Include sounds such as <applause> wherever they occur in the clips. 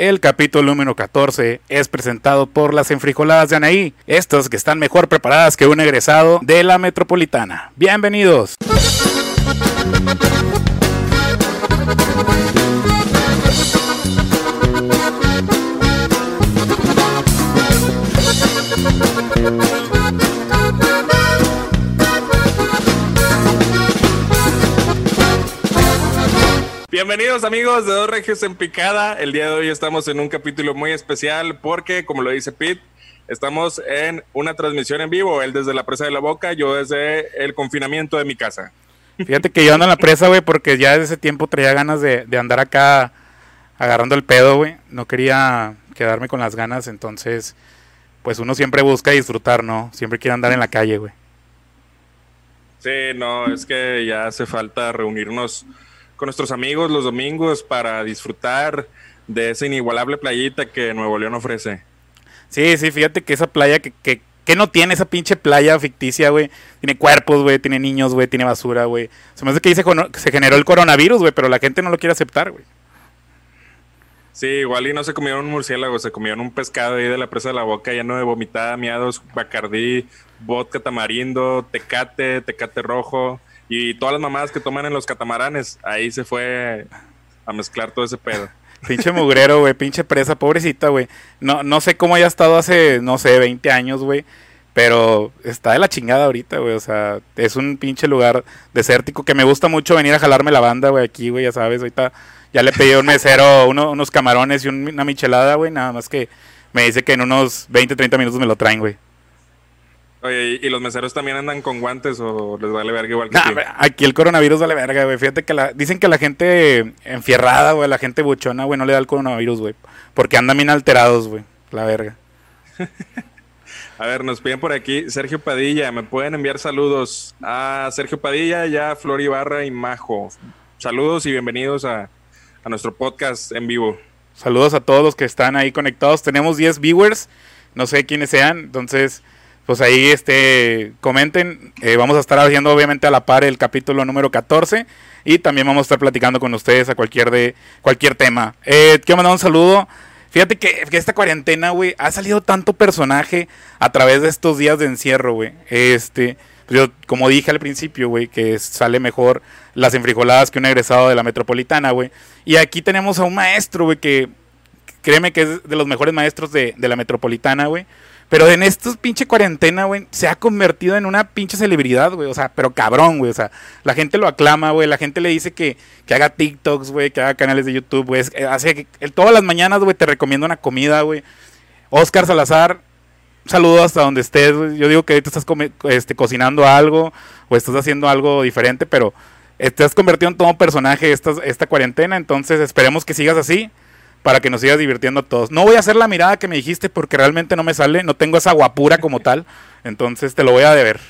El capítulo número 14 es presentado por las enfrijoladas de Anaí, estas que están mejor preparadas que un egresado de la metropolitana. Bienvenidos. Bienvenidos amigos de Dos Regios en Picada. El día de hoy estamos en un capítulo muy especial porque, como lo dice Pete, estamos en una transmisión en vivo. Él desde la presa de la boca, yo desde el confinamiento de mi casa. Fíjate que yo ando en la presa, güey, porque ya desde ese tiempo traía ganas de, de andar acá agarrando el pedo, güey. No quería quedarme con las ganas, entonces, pues uno siempre busca disfrutar, ¿no? Siempre quiere andar en la calle, güey. Sí, no, es que ya hace falta reunirnos con nuestros amigos los domingos para disfrutar de esa inigualable playita que Nuevo León ofrece. Sí, sí, fíjate que esa playa que, que, que no tiene esa pinche playa ficticia, güey. Tiene cuerpos, güey, tiene niños, güey, tiene basura, güey. Se me hace que ahí se, se generó el coronavirus, güey, pero la gente no lo quiere aceptar, güey. Sí, igual y no se comieron un murciélago, se comieron un pescado ahí de la presa de la boca lleno de vomitada, miados, bacardí, vodka tamarindo, tecate, tecate rojo. Y todas las mamadas que toman en los catamaranes, ahí se fue a mezclar todo ese pedo. <laughs> Pinche mugrero, güey, pinche presa, pobrecita, güey. No, no sé cómo haya estado hace, no sé, 20 años, güey. Pero está de la chingada ahorita, güey. O sea, es un pinche lugar desértico que me gusta mucho venir a jalarme la banda, güey, aquí, güey, ya sabes. Ahorita ya le pedí a un mesero <laughs> uno, unos camarones y una michelada, güey. Nada más que me dice que en unos 20, 30 minutos me lo traen, güey. Oye, ¿y los meseros también andan con guantes o les vale verga igual que nah, Aquí el coronavirus vale verga, güey. Fíjate que la, dicen que la gente enfierrada, güey, la gente buchona, güey, no le da el coronavirus, güey. Porque andan bien alterados, güey. La verga. <laughs> a ver, nos piden por aquí Sergio Padilla. Me pueden enviar saludos a Sergio Padilla, ya Flor Ibarra y Majo. Saludos y bienvenidos a, a nuestro podcast en vivo. Saludos a todos los que están ahí conectados. Tenemos 10 viewers. No sé quiénes sean, entonces pues ahí este comenten. Eh, vamos a estar haciendo obviamente a la par el capítulo número 14 y también vamos a estar platicando con ustedes a cualquier de cualquier tema. Eh, quiero mandar un saludo. Fíjate que, esta cuarentena, güey, ha salido tanto personaje a través de estos días de encierro, güey. Este, pues yo, como dije al principio, güey, que sale mejor las enfrijoladas que un egresado de la metropolitana, güey. Y aquí tenemos a un maestro, güey, que créeme que es de los mejores maestros de, de la metropolitana, güey. Pero en estos pinche cuarentena, güey, se ha convertido en una pinche celebridad, güey. O sea, pero cabrón, güey. O sea, la gente lo aclama, güey. La gente le dice que, que haga TikToks, güey, que haga canales de YouTube, güey. Hace que todas las mañanas, güey, te recomiendo una comida, güey. Oscar Salazar, saludo hasta donde estés, güey. Yo digo que ahorita estás este, cocinando algo o estás haciendo algo diferente, pero te has convertido en todo personaje esta, esta cuarentena. Entonces, esperemos que sigas así para que nos sigas divirtiendo a todos. No voy a hacer la mirada que me dijiste porque realmente no me sale, no tengo esa guapura como tal, entonces te lo voy a deber.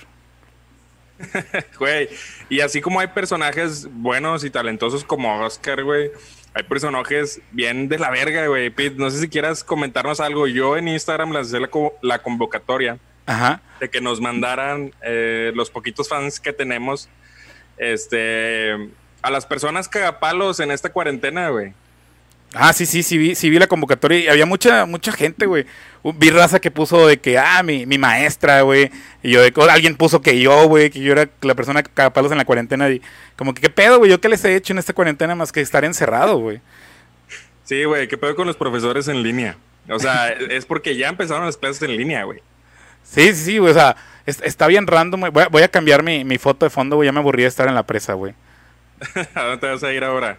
<laughs> Güey, y así como hay personajes buenos y talentosos como Oscar, güey, hay personajes bien de la verga, güey. Pete, no sé si quieras comentarnos algo. Yo en Instagram lancé la, la convocatoria Ajá. de que nos mandaran eh, los poquitos fans que tenemos este, a las personas cagapalos en esta cuarentena, güey. Ah, sí, sí, sí vi, sí vi la convocatoria y había mucha, mucha gente, güey. Vi raza que puso de que, ah, mi, mi maestra, güey. Y yo, de, alguien puso que yo, güey, que yo era la persona que cagaba palos en la cuarentena. Y como que, ¿qué pedo, güey? ¿Yo qué les he hecho en esta cuarentena más que estar encerrado, güey? Sí, güey, ¿qué pedo con los profesores en línea? O sea, <laughs> es porque ya empezaron las clases en línea, güey. Sí, sí, sí, güey, o sea, está bien random. Voy, voy, a cambiar mi, mi foto de fondo, güey. Ya me aburrí de estar en la presa, güey. <laughs> ¿A dónde vas a ir ahora?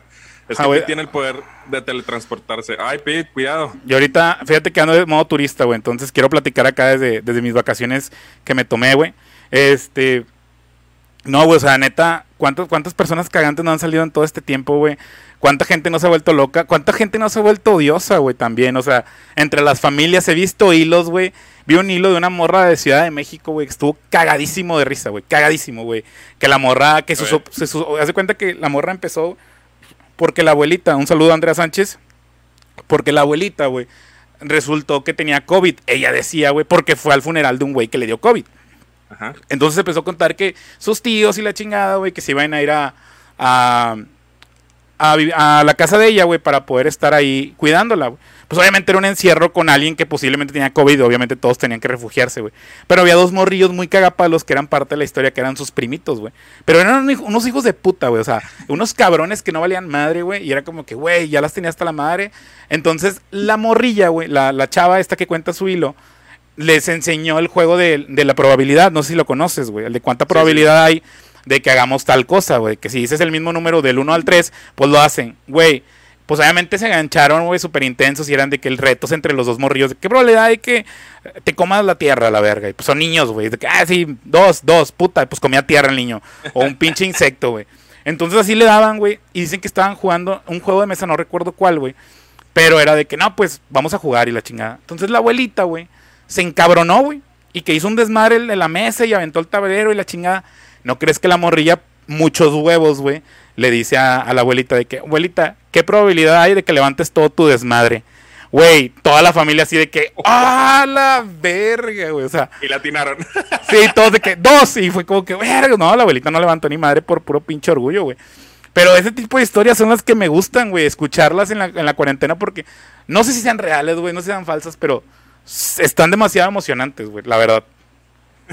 Es que ah, tiene el poder de teletransportarse. Ay, Pete, cuidado. Y ahorita, fíjate que ando de modo turista, güey. Entonces quiero platicar acá desde, desde mis vacaciones que me tomé, güey. Este. No, güey, o sea, neta, ¿cuántas, ¿cuántas personas cagantes no han salido en todo este tiempo, güey? ¿Cuánta gente no se ha vuelto loca? ¿Cuánta gente no se ha vuelto odiosa, güey? También, o sea, entre las familias he visto hilos, güey. Vi un hilo de una morra de Ciudad de México, güey, que estuvo cagadísimo de risa, güey. Cagadísimo, güey. Que la morra, que su, hace cuenta que la morra empezó porque la abuelita, un saludo a Andrea Sánchez, porque la abuelita, güey, resultó que tenía COVID. Ella decía, güey, porque fue al funeral de un güey que le dio COVID. Ajá. Entonces empezó a contar que sus tíos y la chingada, güey, que se iban a ir a, a, a, a la casa de ella, güey, para poder estar ahí cuidándola, güey. Pues obviamente era un encierro con alguien que posiblemente tenía COVID, obviamente todos tenían que refugiarse, güey. Pero había dos morrillos muy cagapalos que eran parte de la historia, que eran sus primitos, güey. Pero eran unos hij- unos hijos de puta, güey. O sea, unos cabrones que no valían madre, güey. Y era como que, güey, ya las tenía hasta la madre. Entonces, la morrilla, güey, la, la chava esta que cuenta su hilo, les enseñó el juego de, de la probabilidad. No sé si lo conoces, güey. El de cuánta probabilidad hay de que hagamos tal cosa, güey. Que si dices el mismo número del 1 al 3, pues lo hacen, güey. Pues obviamente se engancharon, güey, súper intensos y eran de que el reto es entre los dos morrillos. de ¿Qué probabilidad hay que te comas la tierra, la verga? Y pues son niños, güey. De ah, sí, dos, dos, puta. Pues comía tierra el niño. O un pinche insecto, güey. Entonces así le daban, güey. Y dicen que estaban jugando un juego de mesa, no recuerdo cuál, güey. Pero era de que, no, pues vamos a jugar y la chingada. Entonces la abuelita, güey, se encabronó, güey. Y que hizo un desmadre en la mesa y aventó el tablero y la chingada. ¿No crees que la morrilla, muchos huevos, güey, le dice a, a la abuelita de que, abuelita, ¿qué probabilidad hay de que levantes todo tu desmadre? Güey, toda la familia así de que, ¡ah, la verga, güey! O sea, Y la atinaron. <laughs> Sí, todos de que dos. Y fue como que, verga, no, la abuelita no levantó ni madre por puro pinche orgullo, güey. Pero ese tipo de historias son las que me gustan, güey, escucharlas en la, en la cuarentena porque no sé si sean reales, güey, no sé si sean falsas, pero están demasiado emocionantes, güey, la verdad.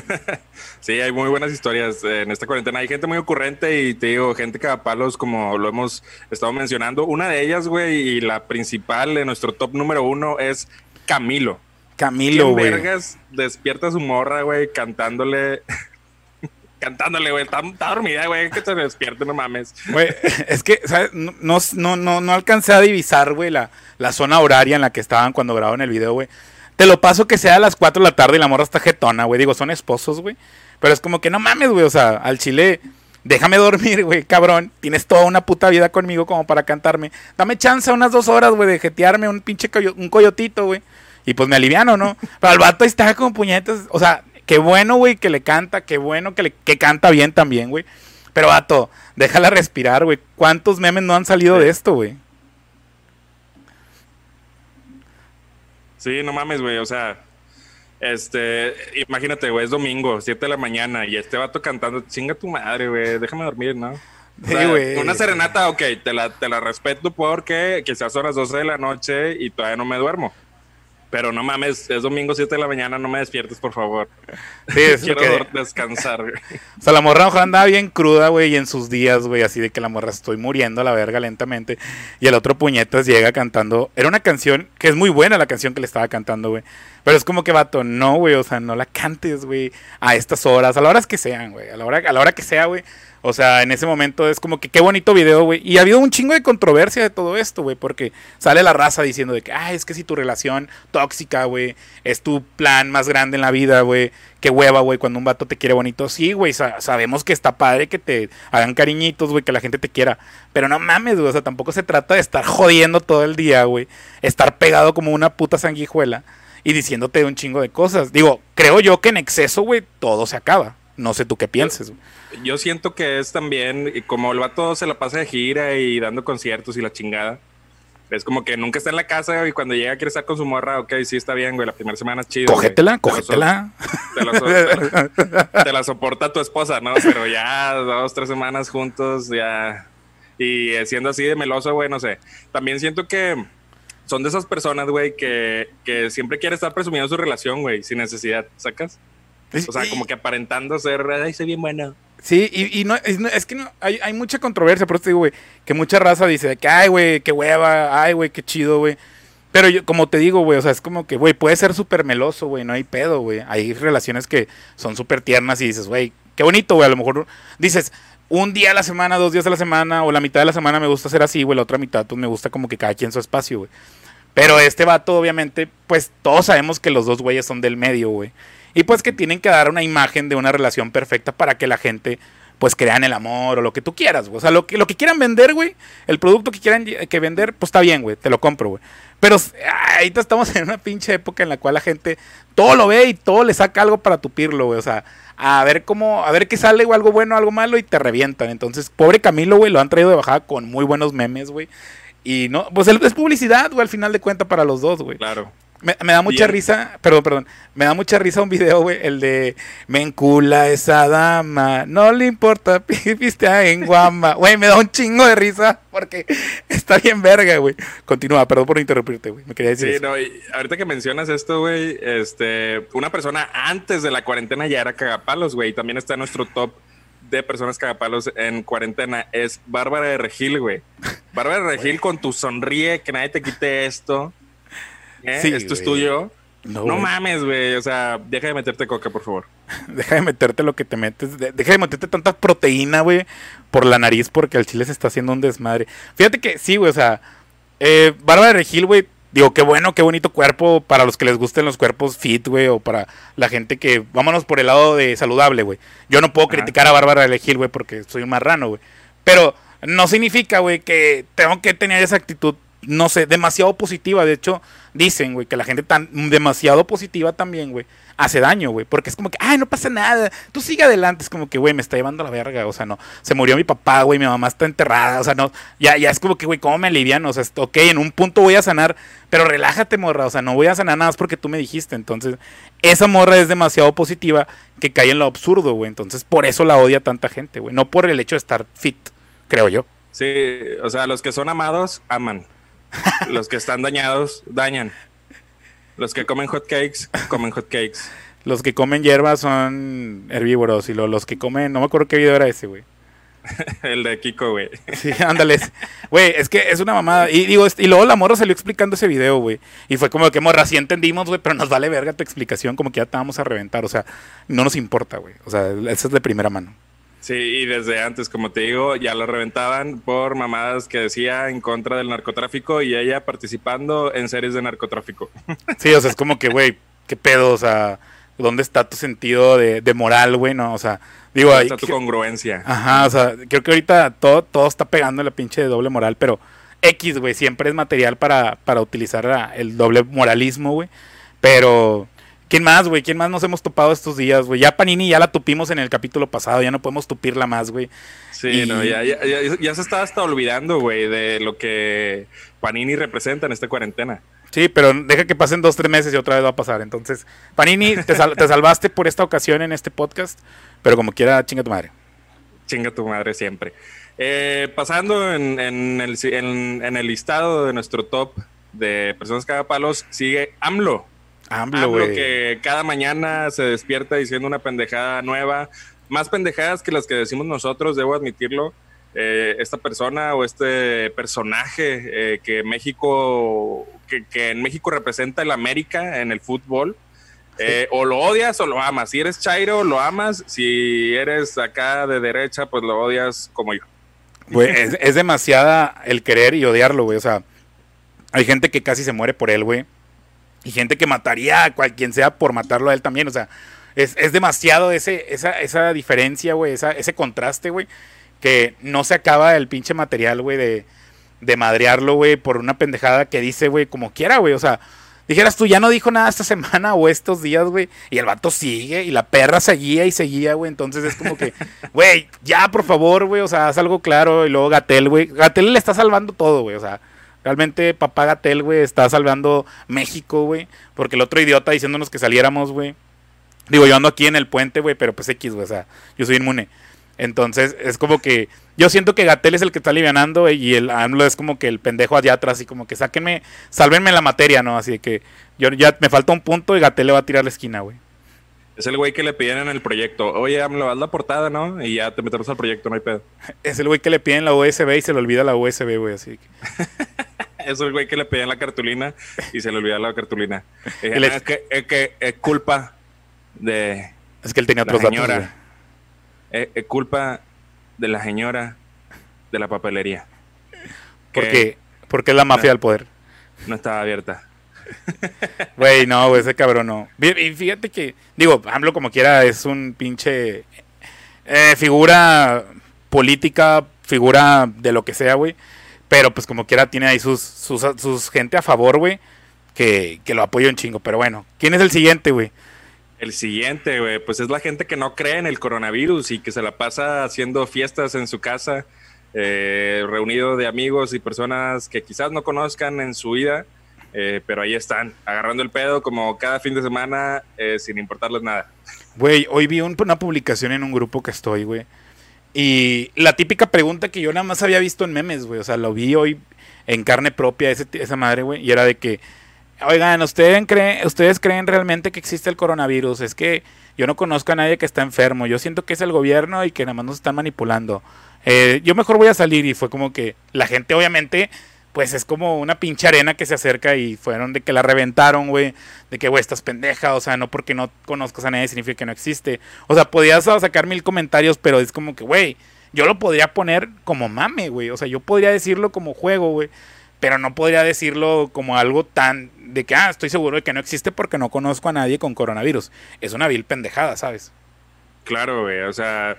<laughs> Sí, hay muy buenas historias eh, en esta cuarentena. Hay gente muy ocurrente y te digo, gente que da palos, como lo hemos estado mencionando. Una de ellas, güey, y la principal de nuestro top número uno es Camilo. Camilo, ¿Quién güey. vergas despierta a su morra, güey, cantándole? <laughs> cantándole, güey. Está, está dormida, güey, que se despierte, no mames. Güey, <laughs> es que, ¿sabes? No, no, no, no, no alcancé a divisar, güey, la, la zona horaria en la que estaban cuando grabaron el video, güey. Te lo paso que sea a las 4 de la tarde y la morra está jetona, güey. Digo, son esposos, güey. Pero es como que no mames, güey. O sea, al chile, déjame dormir, güey, cabrón. Tienes toda una puta vida conmigo como para cantarme. Dame chance unas dos horas, güey, de jetearme un pinche coyo- un coyotito, güey. Y pues me aliviano, ¿no? <laughs> Pero el vato ahí está como puñetas. O sea, qué bueno, güey, que le canta. Qué bueno que, le, que canta bien también, güey. Pero, vato, déjala respirar, güey. ¿Cuántos memes no han salido de esto, güey? Sí, no mames, güey. O sea, este, imagínate, güey, es domingo, 7 de la mañana, y este vato cantando, chinga tu madre, güey, déjame dormir, ¿no? O sea, una serenata, ok, te la, te la respeto porque quizás son las 12 de la noche y todavía no me duermo. Pero no mames, es domingo 7 de la mañana, no me despiertes, por favor. <laughs> Sí, es Quiero que- descansar, güey. O sea, la morra mejor andaba bien cruda, güey, y en sus días, güey, así de que la morra estoy muriendo a la verga lentamente. Y el otro puñetas llega cantando. Era una canción que es muy buena la canción que le estaba cantando, güey. Pero es como que, vato, no, güey, o sea, no la cantes, güey, a estas horas, a las horas que sean, güey, a la hora, a la hora que sea, güey. O sea, en ese momento es como que qué bonito video, güey. Y ha habido un chingo de controversia de todo esto, güey, porque sale la raza diciendo de que, ay, es que si tu relación tóxica, güey, es tu plan más grande en la vida, güey, qué hueva, güey, cuando un vato te quiere bonito. Sí, güey, sa- sabemos que está padre que te hagan cariñitos, güey, que la gente te quiera. Pero no mames, güey, o sea, tampoco se trata de estar jodiendo todo el día, güey, estar pegado como una puta sanguijuela y diciéndote un chingo de cosas. Digo, creo yo que en exceso, güey, todo se acaba. No sé tú qué pienses, güey. Yo siento que es también, y como el vato se la pasa de gira y dando conciertos y la chingada. Es como que nunca está en la casa y cuando llega quiere estar con su morra, ok, sí está bien, güey, la primera semana es chido. güey. Cógetela, Te lo so- cógetela. Te la, so- te la soporta tu esposa, ¿no? Pero ya dos, tres semanas juntos, ya. Y siendo así de meloso, güey, no sé. También siento que son de esas personas, güey, que, que siempre quiere estar presumiendo su relación, güey, sin necesidad, ¿sacas? O sea, como que aparentando ser, ay, soy bien bueno. Sí, y, y no, es, que no, hay, hay mucha controversia, por eso te digo, güey, que mucha raza dice de que, ay, güey, qué hueva, ay, güey, qué chido, güey. Pero yo, como te digo, güey, o sea, es como que, güey, puede ser súper meloso, güey, no hay pedo, güey. Hay relaciones que son súper tiernas y dices, güey, qué bonito, güey, a lo mejor dices, un día a la semana, dos días a la semana, o la mitad de la semana me gusta ser así, güey, la otra mitad, pues me gusta como que cada quien su espacio, güey. Pero este vato, obviamente, pues todos sabemos que los dos güeyes son del medio, güey. Y pues que tienen que dar una imagen de una relación perfecta para que la gente, pues crean el amor o lo que tú quieras, güey. O sea, lo que, lo que quieran vender, güey, el producto que quieran que vender, pues está bien, güey, te lo compro, güey. Pero ahorita estamos <laughs> en una pinche época en la cual la gente todo lo ve y todo le saca algo para tupirlo, güey. O sea, a ver cómo, a ver qué sale, algo bueno, algo malo y te revientan. Entonces, pobre Camilo, güey, lo han traído de bajada con muy buenos memes, güey. Y no, pues es publicidad, güey, al final de cuentas para los dos, güey. Claro. Me, da mucha risa, perdón, perdón, me da mucha risa un video, güey, el de me encula esa dama, no le importa, <laughs> viste en guamba, güey, me da un chingo de risa porque <laughs> está bien verga, güey. Continúa, perdón por interrumpirte, güey, me quería decir Sí, no, y ahorita que mencionas esto, güey, este, una persona antes de la cuarentena ya era cagapalos, güey, también está en nuestro top de personas cagapalos en cuarentena es Bárbara de Regil, güey. Bárbara de Regil con tu sonríe, que nadie te quite esto. ¿Eh? esto es tuyo. No, mames, güey. O sea, deja de meterte coca, por favor. <laughs> deja de meterte lo que te metes. deja de meterte tanta proteína, güey, por la nariz, porque al chile se está haciendo un desmadre. Fíjate que sí, güey, o sea, eh, Bárbara de Regil, güey, digo, qué bueno, qué bonito cuerpo para los que les gusten los cuerpos fit, güey, o para la gente que, vámonos por el lado de saludable, güey. Yo no puedo criticar a Bárbara de Regil, güey, porque soy un marrano, güey. Pero no significa, güey, que tengo que tener esa actitud no sé, demasiado positiva. De hecho, dicen, güey, que la gente tan demasiado positiva también, güey, hace daño, güey. Porque es como que, ay, no pasa nada, tú sigue adelante. Es como que, güey, me está llevando la verga. O sea, no, se murió mi papá, güey, mi mamá está enterrada. O sea, no, ya, ya es como que, güey, ¿cómo me alivian? O sea, ok, en un punto voy a sanar, pero relájate, morra. O sea, no voy a sanar nada más porque tú me dijiste. Entonces, esa morra es demasiado positiva que cae en lo absurdo, güey. Entonces, por eso la odia tanta gente, güey. No por el hecho de estar fit, creo yo. Sí, o sea, los que son amados, aman. Los que están dañados, dañan. Los que comen hot cakes, comen hot cakes. Los que comen hierba son herbívoros y los que comen, no me acuerdo qué video era ese, güey. <laughs> El de Kiko, güey. Sí, ándales. Güey, es que es una mamada. Y digo, y luego la morra salió explicando ese video, güey. Y fue como que morra, sí entendimos, güey, pero nos vale verga tu explicación, como que ya te vamos a reventar. O sea, no nos importa, güey. O sea, eso es de primera mano. Sí, y desde antes, como te digo, ya lo reventaban por mamadas que decía en contra del narcotráfico y ella participando en series de narcotráfico. <laughs> Sí, o sea, es como que, güey, qué pedo, o sea, ¿dónde está tu sentido de, moral, güey? No, o sea, digo ¿Dónde está tu congruencia? Ajá, o sea, creo que ahorita todo, todo está pegando en la pinche de doble moral, pero X, güey, siempre es material para, para utilizar el doble moralismo, güey. Pero ¿Quién más, güey? ¿Quién más nos hemos topado estos días, güey? Ya Panini ya la tupimos en el capítulo pasado, ya no podemos tupirla más, güey. Sí, no, ya, ya, ya, se está hasta olvidando, güey, de lo que Panini representa en esta cuarentena. Sí, pero deja que pasen dos, tres meses y otra vez va a pasar. Entonces, Panini, te, te salvaste por esta ocasión en este podcast, pero como quiera, chinga tu madre. Chinga tu madre siempre. Eh, pasando en, en, el, en, en el listado de nuestro top de personas palos, sigue AMLO. AMLO, que cada mañana se despierta diciendo una pendejada nueva, más pendejadas que las que decimos nosotros, debo admitirlo. Eh, esta persona o este personaje eh, que México, que, en México representa el América en el fútbol, eh, o lo odias o lo amas. Si eres Chairo, lo amas. Si eres acá de derecha, pues lo odias como yo. es, es demasiada el querer y odiarlo, güey. O sea, hay gente que casi se muere por él, güey. Y gente que mataría a cualquiera sea por matarlo a él también. O sea, es, demasiado ese, esa, esa diferencia, güey, ese contraste, güey, que no se acaba el pinche material, güey, de, de madrearlo, güey, por una pendejada que dice, güey, como quiera, güey. O sea, dijeras tú, ya no dijo nada esta <laughs> semana o estos días, güey, y el vato sigue y la perra seguía y seguía, güey. Entonces es como que, <laughs> güey, ya, por favor, güey, o sea, haz algo claro. Y luego Gatel, güey, Gatel le está salvando todo, güey, o sea. Realmente Papá Gatel, güey, está salvando México, güey. Porque el otro idiota diciéndonos que saliéramos, güey. Digo, yo ando aquí en el puente, güey, pero pues X, güey, o sea, yo soy inmune. Entonces, es como que yo siento que Gatel es el que está alivianando y el AMLO es como que el pendejo allá atrás, y como que sáquenme, sálvenme la materia, ¿no? Así que yo ya me falta un punto y Gatel le va a tirar la esquina, güey. Es el güey que le piden en el proyecto, oye, AMLO, haz la portada, ¿no? Y ya te metemos al proyecto, no hay pedo. <laughs> Es el güey que le piden la USB y se le olvida la USB, güey, así que... <laughs> es el güey que le pedían la cartulina y se le olvidaba la cartulina. <laughs> es, que, es que es culpa de. Es que él tenía otros señora. Es, culpa de la señora de la papelería. ¿Por qué? Porque es la mafia del poder. No estaba abierta. <laughs> Güey, no, ese cabrón no. Y fíjate que, digo, hablo como quiera, es un pinche eh, figura política, figura de lo que sea, güey. Pero pues como quiera tiene ahí sus, sus, gente a favor, güey, que, que lo apoya un chingo. Pero bueno, ¿quién es el siguiente, güey? El siguiente, güey, pues es la gente que no cree en el coronavirus y que se la pasa haciendo fiestas en su casa, eh, reunido de amigos y personas que quizás no conozcan en su vida Eh, pero ahí están, agarrando el pedo como cada fin de semana, eh, sin importarles nada. Güey, hoy vi una publicación en un grupo que estoy, güey. Y la típica pregunta que yo nada más había visto en memes, güey. O sea, lo vi hoy en carne propia, esa madre, güey. Y era de que, oigan, ¿ustedes creen, ¿ustedes creen realmente que existe el coronavirus? Es que yo no conozco a nadie que está enfermo. Yo siento que es el gobierno y que nada más nos están manipulando. Eh, yo mejor voy a salir. Y fue como que la gente, obviamente pues es como una pinche arena que se acerca y fueron de que la reventaron, güey. De que, güey, estás pendeja. O sea, no porque no conozcas a nadie significa que no existe. O sea, podías sacar mil comentarios, pero es como que, güey, yo lo podría poner como mame, güey. O sea, yo podría decirlo como juego, güey. Pero no podría decirlo como algo tan de que, ah, estoy seguro de que no existe porque no conozco a nadie con coronavirus. Es una vil pendejada, ¿sabes? Claro, güey. O sea,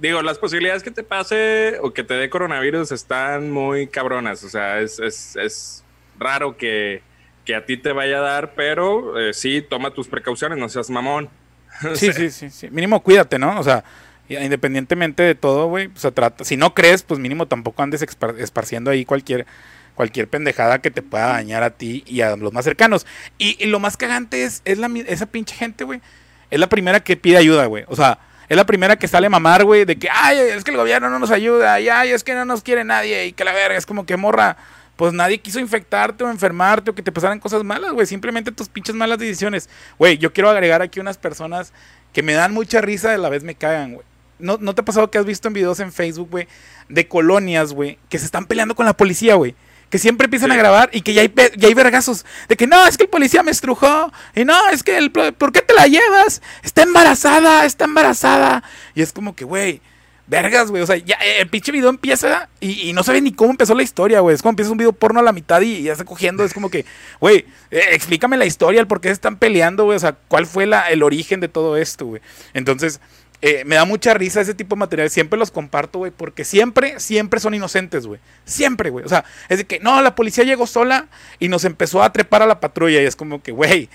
digo, las posibilidades que te pase o que te dé coronavirus están muy cabronas. O sea, es, es, es raro que, que, a ti te vaya a dar, pero eh, sí, toma tus precauciones, no seas mamón. <laughs> sí, sí, sí, sí. Mínimo cuídate, ¿no? O sea, independientemente de todo, güey, se trata. Si no crees, pues mínimo tampoco andes esparciendo ahí cualquier cualquier pendejada que te pueda dañar a ti y a los más cercanos. Y, lo más cagante es, es la, esa pinche gente, güey. Es la primera que pide ayuda, güey. O sea, es la primera que sale a mamar, güey, de que, ay, es que el gobierno no nos ayuda, y ay, es que no nos quiere nadie, y que la verga, es como que morra, pues nadie quiso infectarte o enfermarte o que te pasaran cosas malas, güey, simplemente tus pinches malas decisiones. Güey, yo quiero agregar aquí unas personas que me dan mucha risa y a la vez me cagan, güey. ¿No, ¿No te ha pasado que has visto en videos en Facebook, güey, de colonias, güey, que se están peleando con la policía, güey? Que siempre empiezan a grabar y que ya hay, ya hay vergazos de que no, es que el policía me estrujó y no, es que el, ¿por qué te la llevas? Está embarazada, está embarazada. Y es como que, güey, vergas, güey, o sea, ya eh, el pinche video empieza y, no sabe ni cómo empezó la historia, güey. Es como empieza un video porno a la mitad y, ya está cogiendo, es como que, güey, eh, explícame la historia, el por qué se están peleando, güey, o sea, cuál fue la, el origen de todo esto, güey. Entonces... Eh, me da mucha risa ese tipo de material. Siempre los comparto, güey, porque siempre, siempre son inocentes, güey. Siempre, güey. O sea, es de que, no, la policía llegó sola y nos empezó a trepar a la patrulla. Y es como que, güey,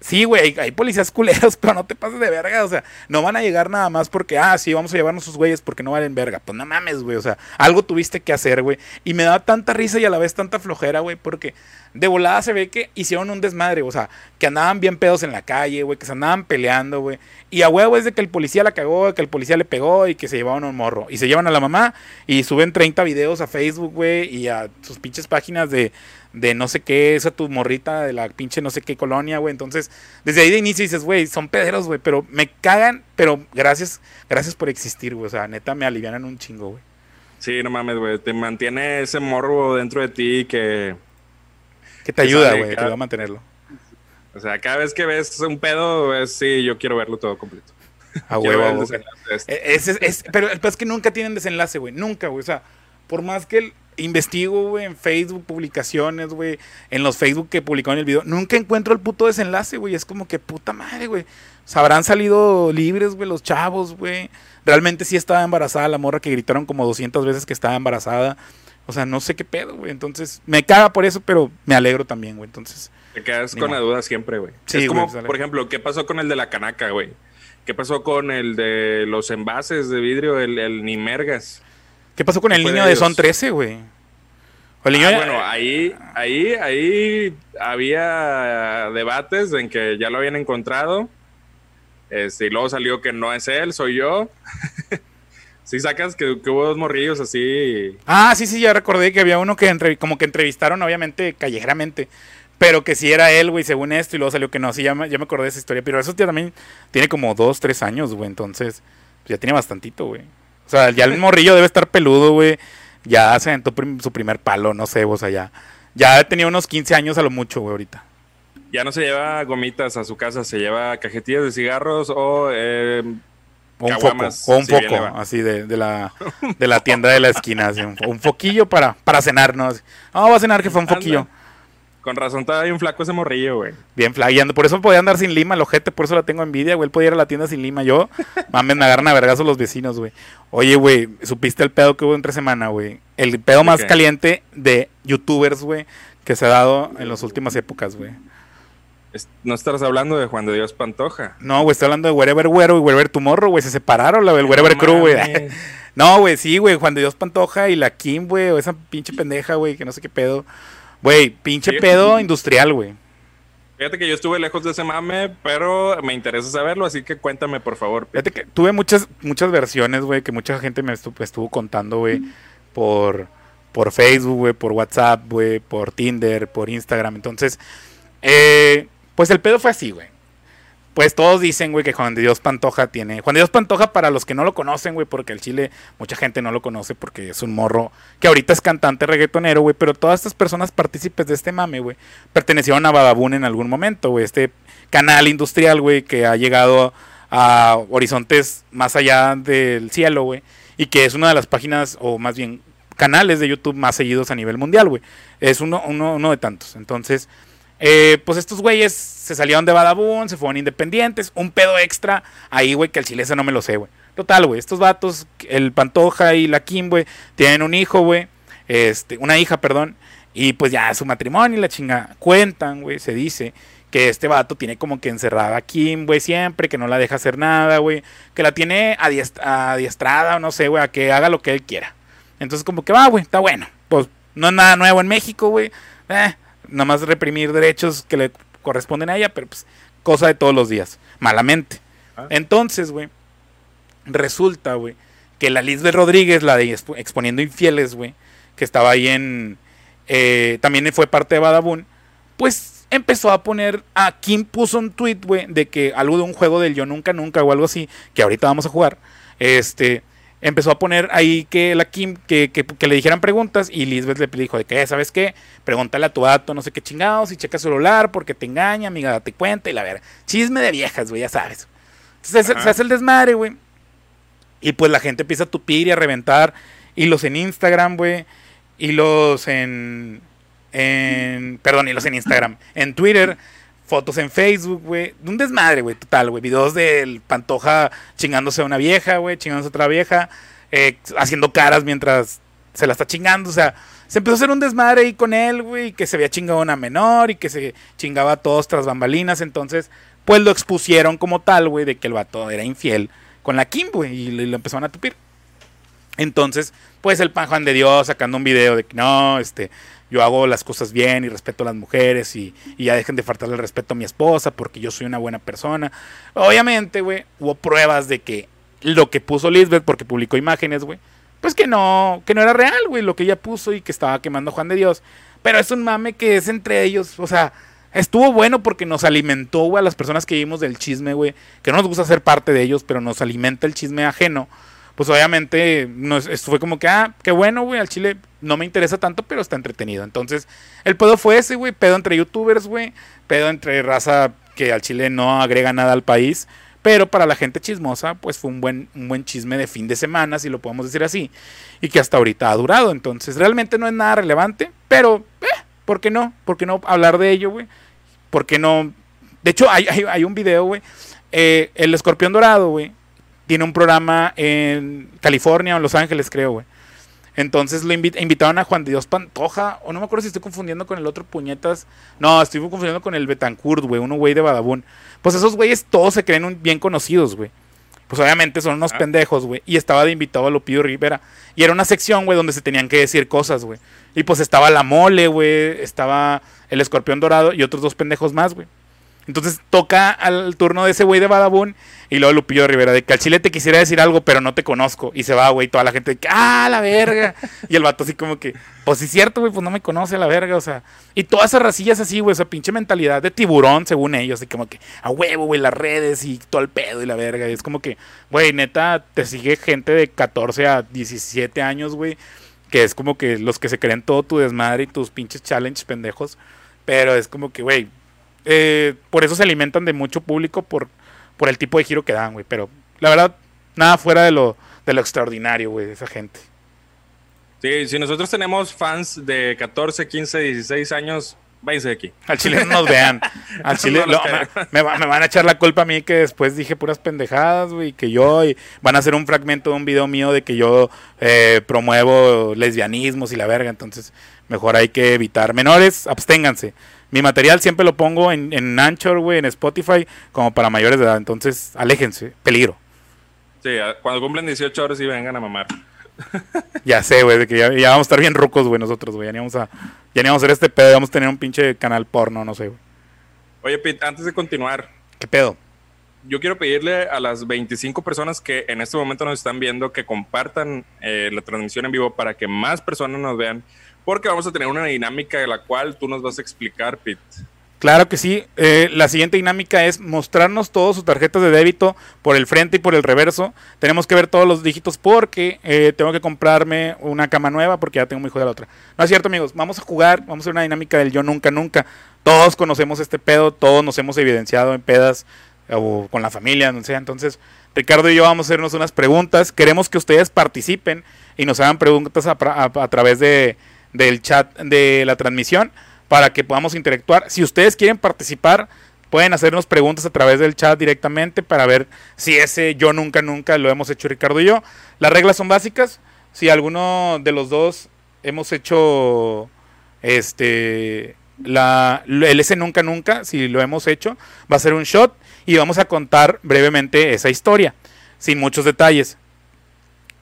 Sí, güey, hay policías <laughs> culeros, pero no te pases de verga. O sea, no van a llegar nada más porque, ah, sí, vamos a llevarnos sus güeyes porque no valen verga. Pues no mames, güey. O sea, algo tuviste que hacer, güey. Y me da tanta risa y a la vez tanta flojera, güey, porque de volada se ve que hicieron un desmadre. O sea, que andaban bien pedos en la calle, güey, que se andaban peleando, güey. Y a huevo es de que el policía la cagó, que el policía le pegó y que se llevaban un morro. Y se llevan a la mamá y suben 30 videos a Facebook, güey, y a sus pinches páginas de de no sé qué, esa tu morrita de la pinche no sé qué colonia, güey. Entonces, desde ahí de inicio dices, güey, son pederos, güey, pero me cagan, pero gracias, gracias por existir, güey. O sea, neta, me alivianan un chingo, güey. Sí, no mames, güey. Te mantiene ese morro dentro de ti que. Que te ayuda, güey, te ayuda a mantenerlo. O sea, cada vez que ves un pedo, es, sí, yo quiero verlo todo completo. A huevo, este. es, es, pero es que nunca tienen desenlace, güey. Nunca, güey. O sea, por más que el, investigo, güey, en Facebook, publicaciones, güey, en los Facebook que publicaron el video, nunca encuentro el puto desenlace, güey. Es como que puta madre, güey. Habrán salido libres, güey, los chavos, güey. Realmente sí estaba embarazada la morra que gritaron como 200 veces que estaba embarazada. O sea, no sé qué pedo, güey. Entonces, me caga por eso, pero me alegro también, güey. Entonces. Te quedas con la duda siempre, güey. Sí, es como, por ejemplo, ¿qué pasó con el de la canaca, güey? ¿Qué pasó con el de los envases de vidrio, el, el Nimergas? ¿Qué pasó con el niño de, Son 13, güey? Ah, bueno, ahí, ahí, ahí había debates en que ya lo habían encontrado. Este, y luego salió que no es él, soy yo. <laughs> sí, sacas que, hubo dos morrillos así. Ah, sí, sí, ya recordé que había uno que como que entrevistaron, obviamente, callejeramente. Pero que sí era él, güey, según esto, y luego salió que no. Sí, ya me, ya me acordé de esa historia. Pero eso ya también tiene como dos, tres años, güey. Entonces, ya tiene bastantito, güey. O sea, ya el morrillo debe estar peludo, güey. Ya se aventó su primer palo, no sé, o sea, ya. Ya tenía unos 15 años a lo mucho, güey, ahorita. Ya no se lleva gomitas a su casa, se lleva cajetillas de cigarros o... Eh, un foco, o un foco, así de, de, la, de la tienda de la esquina, así, un, foquillo para, para cenar, ¿no? No, va a cenar, que fue un foquillo. Con razón todavía hay un flaco ese morrillo, güey. Bien flayando. Por eso podía andar sin lima, el ojete, por eso la tengo envidia, güey. Él podía ir a la tienda sin lima. Yo, <laughs> mames, me agarran a vergazo los vecinos, güey. Oye, güey, ¿supiste el pedo que hubo entre semana, güey? El pedo más caliente de youtubers, güey, que se ha dado en las últimas épocas, güey. No estás hablando de Juan de Dios Pantoja. No, güey, estoy hablando de Wherever Güero y Wherever Tomorrow, güey. Se separaron, la del Wherever Crew, güey. <laughs> no, güey, sí, güey. Juan de Dios Pantoja y la Kim, güey. O esa pinche pendeja, güey, que no sé qué pedo Güey, pinche pedo industrial, güey. Fíjate que yo estuve lejos de ese mame, pero me interesa saberlo, así que cuéntame, por favor. Fíjate que tuve muchas, muchas versiones, güey, que mucha gente me estuvo, contando, güey, por, por Facebook, güey, por WhatsApp, güey, por Tinder, por Instagram. Entonces, eh, pues el pedo fue así, güey pues todos dicen, güey, que Juan de Dios Pantoja tiene. Juan de Dios Pantoja, para los que no lo conocen, güey, porque el Chile, mucha gente no lo conoce porque es un morro que ahorita es cantante reggaetonero, güey, pero todas estas personas partícipes de este mame, güey, pertenecieron a Badabun en algún momento, güey, este canal industrial, güey, que ha llegado a horizontes más allá del cielo, güey, y que es una de las páginas, o más bien canales de YouTube más seguidos a nivel mundial, güey. Es uno, uno, uno de tantos. Entonces, eh, pues estos güeyes se salieron de Badabun, se fueron independientes, un pedo extra ahí, güey, que el chilesa no me lo sé, güey. Total, güey, estos vatos, el Pantoja y la Kim, güey, tienen un hijo, güey, este, una hija, perdón, y pues ya su matrimonio y la chinga cuentan, güey, se dice que este vato tiene como que encerrada a Kim, güey, siempre, que no la deja hacer nada, güey, que la tiene adiestrada o no sé, güey, a que haga lo que él quiera. Entonces como que va, güey, está bueno. Pues no es nada nuevo en México, güey. Eh, nada más reprimir derechos que le corresponden a ella, pero pues cosa de todos los días, malamente. Ah. Entonces, güey, resulta, güey, que la Lisbeth Rodríguez, la de Exponiendo Infieles, güey, que estaba ahí en... Eh, también fue parte de Badabun, pues empezó a poner... A Kim puso un tweet, güey, de que algo de un juego del Yo Nunca Nunca o algo así, que ahorita vamos a jugar, este empezó a poner ahí que la Kim, que, le dijeran preguntas y Lisbeth le dijo de que, ¿sabes qué? Pregúntale a tu vato no sé qué chingados y checa su celular porque te engaña, amiga, date cuenta y la verdad. Chisme de viejas, güey, ya sabes. Entonces se hace el desmadre, güey. Y pues la gente empieza a tupir y a reventar hilos en Instagram, güey. Hilos en... en perdón, hilos en Instagram. En Twitter fotos en Facebook, güey. Un desmadre, güey, total, güey. Videos del Pantoja chingándose a una vieja, güey, chingándose a otra vieja, eh, haciendo caras mientras se la está chingando. O sea, se empezó a hacer un desmadre ahí con él, güey, que se había chingado a una menor y que se chingaba a todos tras bambalinas. Entonces, pues lo expusieron como tal, güey, de que el vato era infiel con la Kim, güey, y lo empezaron a tupir. Entonces, pues el pan Juan de Dios sacando un video de que no, este, yo hago las cosas bien y respeto a las mujeres y, ya dejen de faltarle el respeto a mi esposa porque yo soy una buena persona. Obviamente, güey, hubo pruebas de que lo que puso Lisbeth, porque publicó imágenes, güey, pues que no, que no era real, güey, lo que ella puso y que estaba quemando Juan de Dios. Pero es un mame que es entre ellos, o sea, estuvo bueno porque nos alimentó, güey, a las personas que vimos del chisme, güey, que no nos gusta ser parte de ellos, pero nos alimenta el chisme ajeno pues obviamente esto fue como que, ah, qué bueno, güey, al chile no me interesa tanto, pero está entretenido. Entonces, el pedo fue ese, güey, pedo entre youtubers, güey, pedo entre raza que al chile no agrega nada al país. Pero para la gente chismosa, pues fue un buen, un buen chisme de fin de semana, si lo podemos decir así. Y que hasta ahorita ha durado. Entonces, realmente no es nada relevante. Pero, eh, ¿por qué no? ¿Por qué no hablar de ello, güey? ¿Por qué no? De hecho, hay, hay, hay un video, güey. Eh, el escorpión dorado, güey tiene un programa en California o en Los Ángeles, creo, güey. Entonces lo invitaron a Juan de Dios Pantoja, o no me acuerdo si estoy confundiendo con el otro puñetas. No, estoy confundiendo con el Betancourt, güey, uno güey de Badabun. Pues esos güeyes todos se creen bien conocidos, güey. Pues obviamente son unos ah. pendejos, güey. Y estaba de invitado a Lupillo Rivera. Y era una sección, güey, donde se tenían que decir cosas, güey. Y pues estaba la mole, güey. Estaba el escorpión dorado y otros dos pendejos más, güey. Entonces toca al turno de ese güey de Badabun y luego Lupillo Rivera de que al chile te quisiera decir algo, pero no te conozco. Y se va, güey, toda la gente de que, ah, la verga. <laughs> Y el vato así como que, pues sí es cierto, güey, pues no me conoce la verga, o sea. Y todas esas racillas así, güey, esa pinche mentalidad de tiburón, según ellos, así como que, a huevo, güey, las redes y todo el pedo y la verga. Y es como que, güey, neta, te sigue gente de 14 a 17 años, güey, que es como que los que se creen todo tu desmadre y tus pinches challenges pendejos. Pero es como que, güey, eh, por eso se alimentan de mucho público por, por el tipo de giro que dan, güey. Pero la verdad, nada fuera de lo, de lo extraordinario, güey, de esa gente. Sí, si nosotros tenemos fans de 14, 15, 16 años, váyanse de aquí. Al chile no nos vean. <laughs> Al chile me, van a echar la culpa a mí que después dije puras pendejadas, güey, que yo y van a hacer un fragmento de un video mío de que yo eh, promuevo lesbianismos y la verga. Entonces, mejor hay que evitar. Menores, absténganse. Mi material siempre lo pongo en, en Anchor, güey, en Spotify, como para mayores de edad. Entonces, aléjense, peligro. Sí, cuando cumplen 18 horas y vengan a mamar. <laughs> ya sé, güey, de que ya, ya, vamos a estar bien rucos, güey, nosotros, güey. Ya ni vamos a, ya ni vamos a hacer este pedo, vamos a tener un pinche canal porno, no sé, güey. Oye, Pete, antes de continuar. ¿Qué pedo? Yo quiero pedirle a las 25 personas que en este momento nos están viendo que compartan eh, la transmisión en vivo para que más personas nos vean, porque vamos a tener una dinámica de la cual tú nos vas a explicar, Pete. Claro que sí. Eh, la siguiente dinámica es mostrarnos todas sus tarjetas de débito por el frente y por el reverso. Tenemos que ver todos los dígitos porque eh, tengo que comprarme una cama nueva porque ya tengo muy hijo de la otra. No es cierto, amigos. Vamos a jugar, vamos a hacer una dinámica del yo nunca, nunca. Todos conocemos este pedo, todos nos hemos evidenciado en pedas o con la familia, no sé. Entonces, Ricardo y yo vamos a hacernos unas preguntas. Queremos que ustedes participen y nos hagan preguntas a través de, del chat de la transmisión para que podamos interactuar. Si ustedes quieren participar, pueden hacernos preguntas a través del chat directamente para ver si ese yo nunca nunca lo hemos hecho Ricardo y yo. Las reglas son básicas. Si alguno de los dos hemos hecho este la el ese nunca nunca, si lo hemos hecho, va a ser un shot y vamos a contar brevemente esa historia, sin muchos detalles.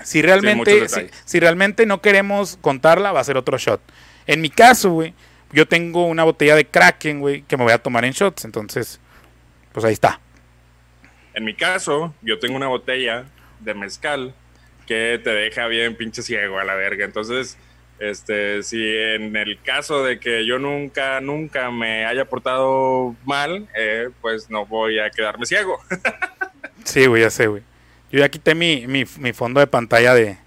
Si realmente, si, si realmente no queremos contarla, va a ser otro shot. En mi caso, güey, yo tengo una botella de Kraken, güey, que me voy a tomar en shots. Entonces, pues ahí está. En mi caso, yo tengo una botella de mezcal que te deja bien pinche ciego a la verga. Entonces, este, si en el caso de que yo nunca, nunca me haya portado mal, eh, pues no voy a quedarme ciego. <laughs> sí, güey, ya sé, güey. Yo ya quité mi, mi, mi fondo de pantalla de,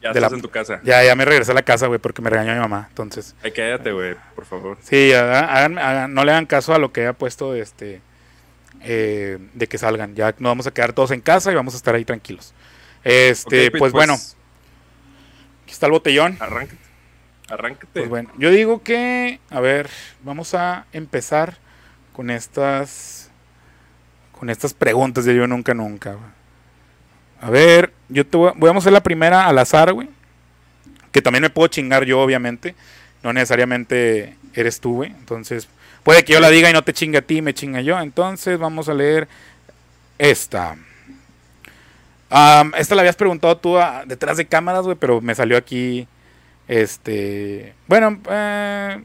ya estás en tu casa. Ya, ya me regresé a la casa, güey, porque me regañó mi mamá. Entonces. Ay, quédate, güey, por favor. Sí, hagan, hagan, no le hagan caso a lo que ha puesto este. Eh, de que salgan. Ya nos vamos a quedar todos en casa y vamos a estar ahí tranquilos. Este, okay, pues, pues, bueno. Aquí está el botellón. Arráncate. Arráncate. Pues bueno, yo digo que. A ver, vamos a empezar con estas. Con estas preguntas de yo nunca, nunca, güey. A ver, yo te voy, voy a hacer la primera al azar, güey. Que también me puedo chingar yo, obviamente. No necesariamente eres tú, güey. Entonces, puede que yo la diga y no te chingue a ti, me chinga yo. Entonces, vamos a leer esta. Um, esta la habías preguntado tú a, detrás de cámaras, güey, pero me salió aquí. Este. Bueno, eh,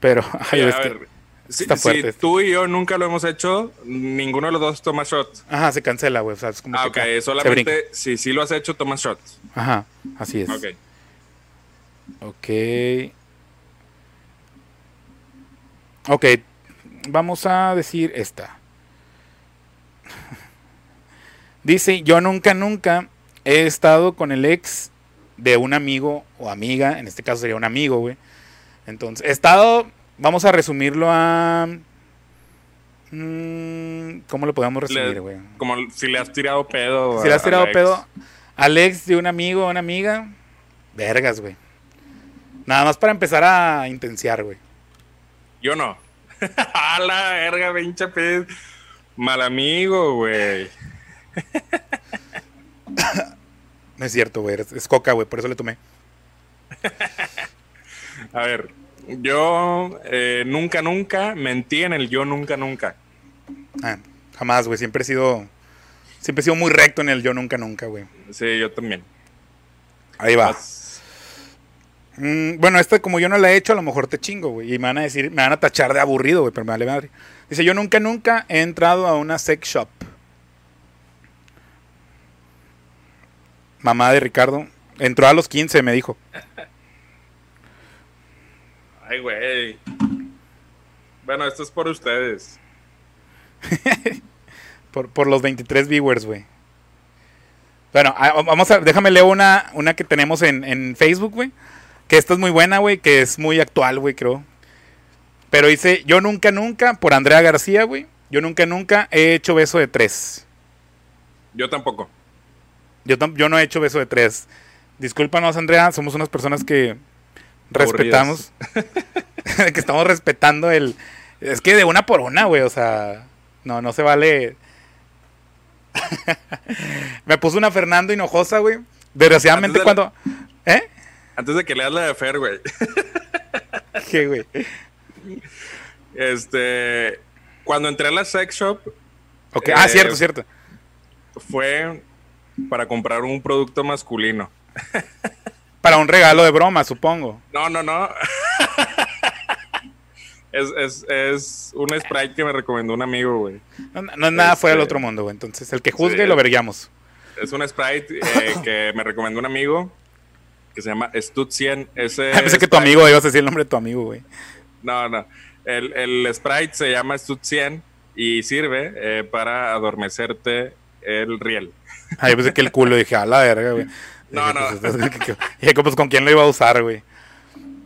pero. <laughs> Ay, Ya, es a ver, si, está si fuerte tú y yo nunca lo hemos hecho, ninguno de los dos toma shot. Ajá, se cancela, güey. O sea, es como Ah, que ok, solamente si sí lo has hecho, toma shot. Ajá, así es. Ok. Ok. Ok, vamos a decir esta. <laughs> Dice, yo nunca, nunca he estado con el ex de un amigo o amiga, en este caso sería un amigo, güey. Entonces, he estado, vamos a resumirlo a... mm, ¿Cómo lo podemos resumir, güey? Como si le has tirado pedo. Si le has tirado pedo al ex de un amigo o una amiga, vergas, güey. Nada más para empezar a intenciar, güey. Yo no. <laughs> a la verga, pinche pez. Mal amigo, güey. <coughs> No es cierto, güey. Es coca, güey. Por eso le tomé. <laughs> A ver, yo eh, nunca, nunca mentí en el yo nunca, nunca. Ah, jamás, güey. Siempre he sido. Siempre he sido muy recto en el yo nunca, nunca, güey. Sí, yo también. Ahí va. Vas- Mm, bueno, esta como yo no la he hecho, a lo mejor te chingo, güey. Y me van a decir, me van a tachar de aburrido, güey, pero me vale madre. Dice, yo nunca, nunca he entrado a una sex shop. Mamá de Ricardo. Entró a los 15, me dijo. Ay, güey. Bueno, esto es por ustedes. <laughs> Por, por los 23 viewers, güey. Bueno, ah, vamos a, déjame leer una, una que tenemos en, en Facebook, güey. Que esta es muy buena, güey, que es muy actual, güey, creo. Pero dice, yo nunca, nunca, por Andrea García, güey. Yo nunca, nunca he hecho beso de tres. Yo tampoco. Yo, yo no he hecho beso de tres. Discúlpanos, Andrea, somos unas personas que respetamos. <laughs> que estamos respetando el... Es que de una por una, güey, o sea... No, no se vale... <laughs> Me puso una Fernando Hinojosa, güey. Desgraciadamente la- cuando... ¿Eh? Antes de que leas la de Fer, güey. <laughs> ¿Qué, güey? Este. Cuando entré a la sex shop, Ok, Ah, Eh, cierto, cierto. fue para comprar un producto masculino. Para un regalo de broma, supongo. No, no, no. <laughs> es, es, es un Sprite que me recomendó un amigo, güey. No, no es nada fuera del Este- otro mundo, güey. Entonces, el que juzgue Sí. lo verguiamos. Es un Sprite eh, <laughs> que me recomendó un amigo que se llama Stud 100. Ese <laughs> Pensé que tu amigo, ibas a decir el nombre de tu amigo, güey. No, no. El, el Sprite se llama Stud 100 y sirve eh, para adormecerte el riel. Ah, yo pensé que el culo dije, a la verga, güey. No, no. pues, dije, pues, ¿con quién lo iba a usar, güey?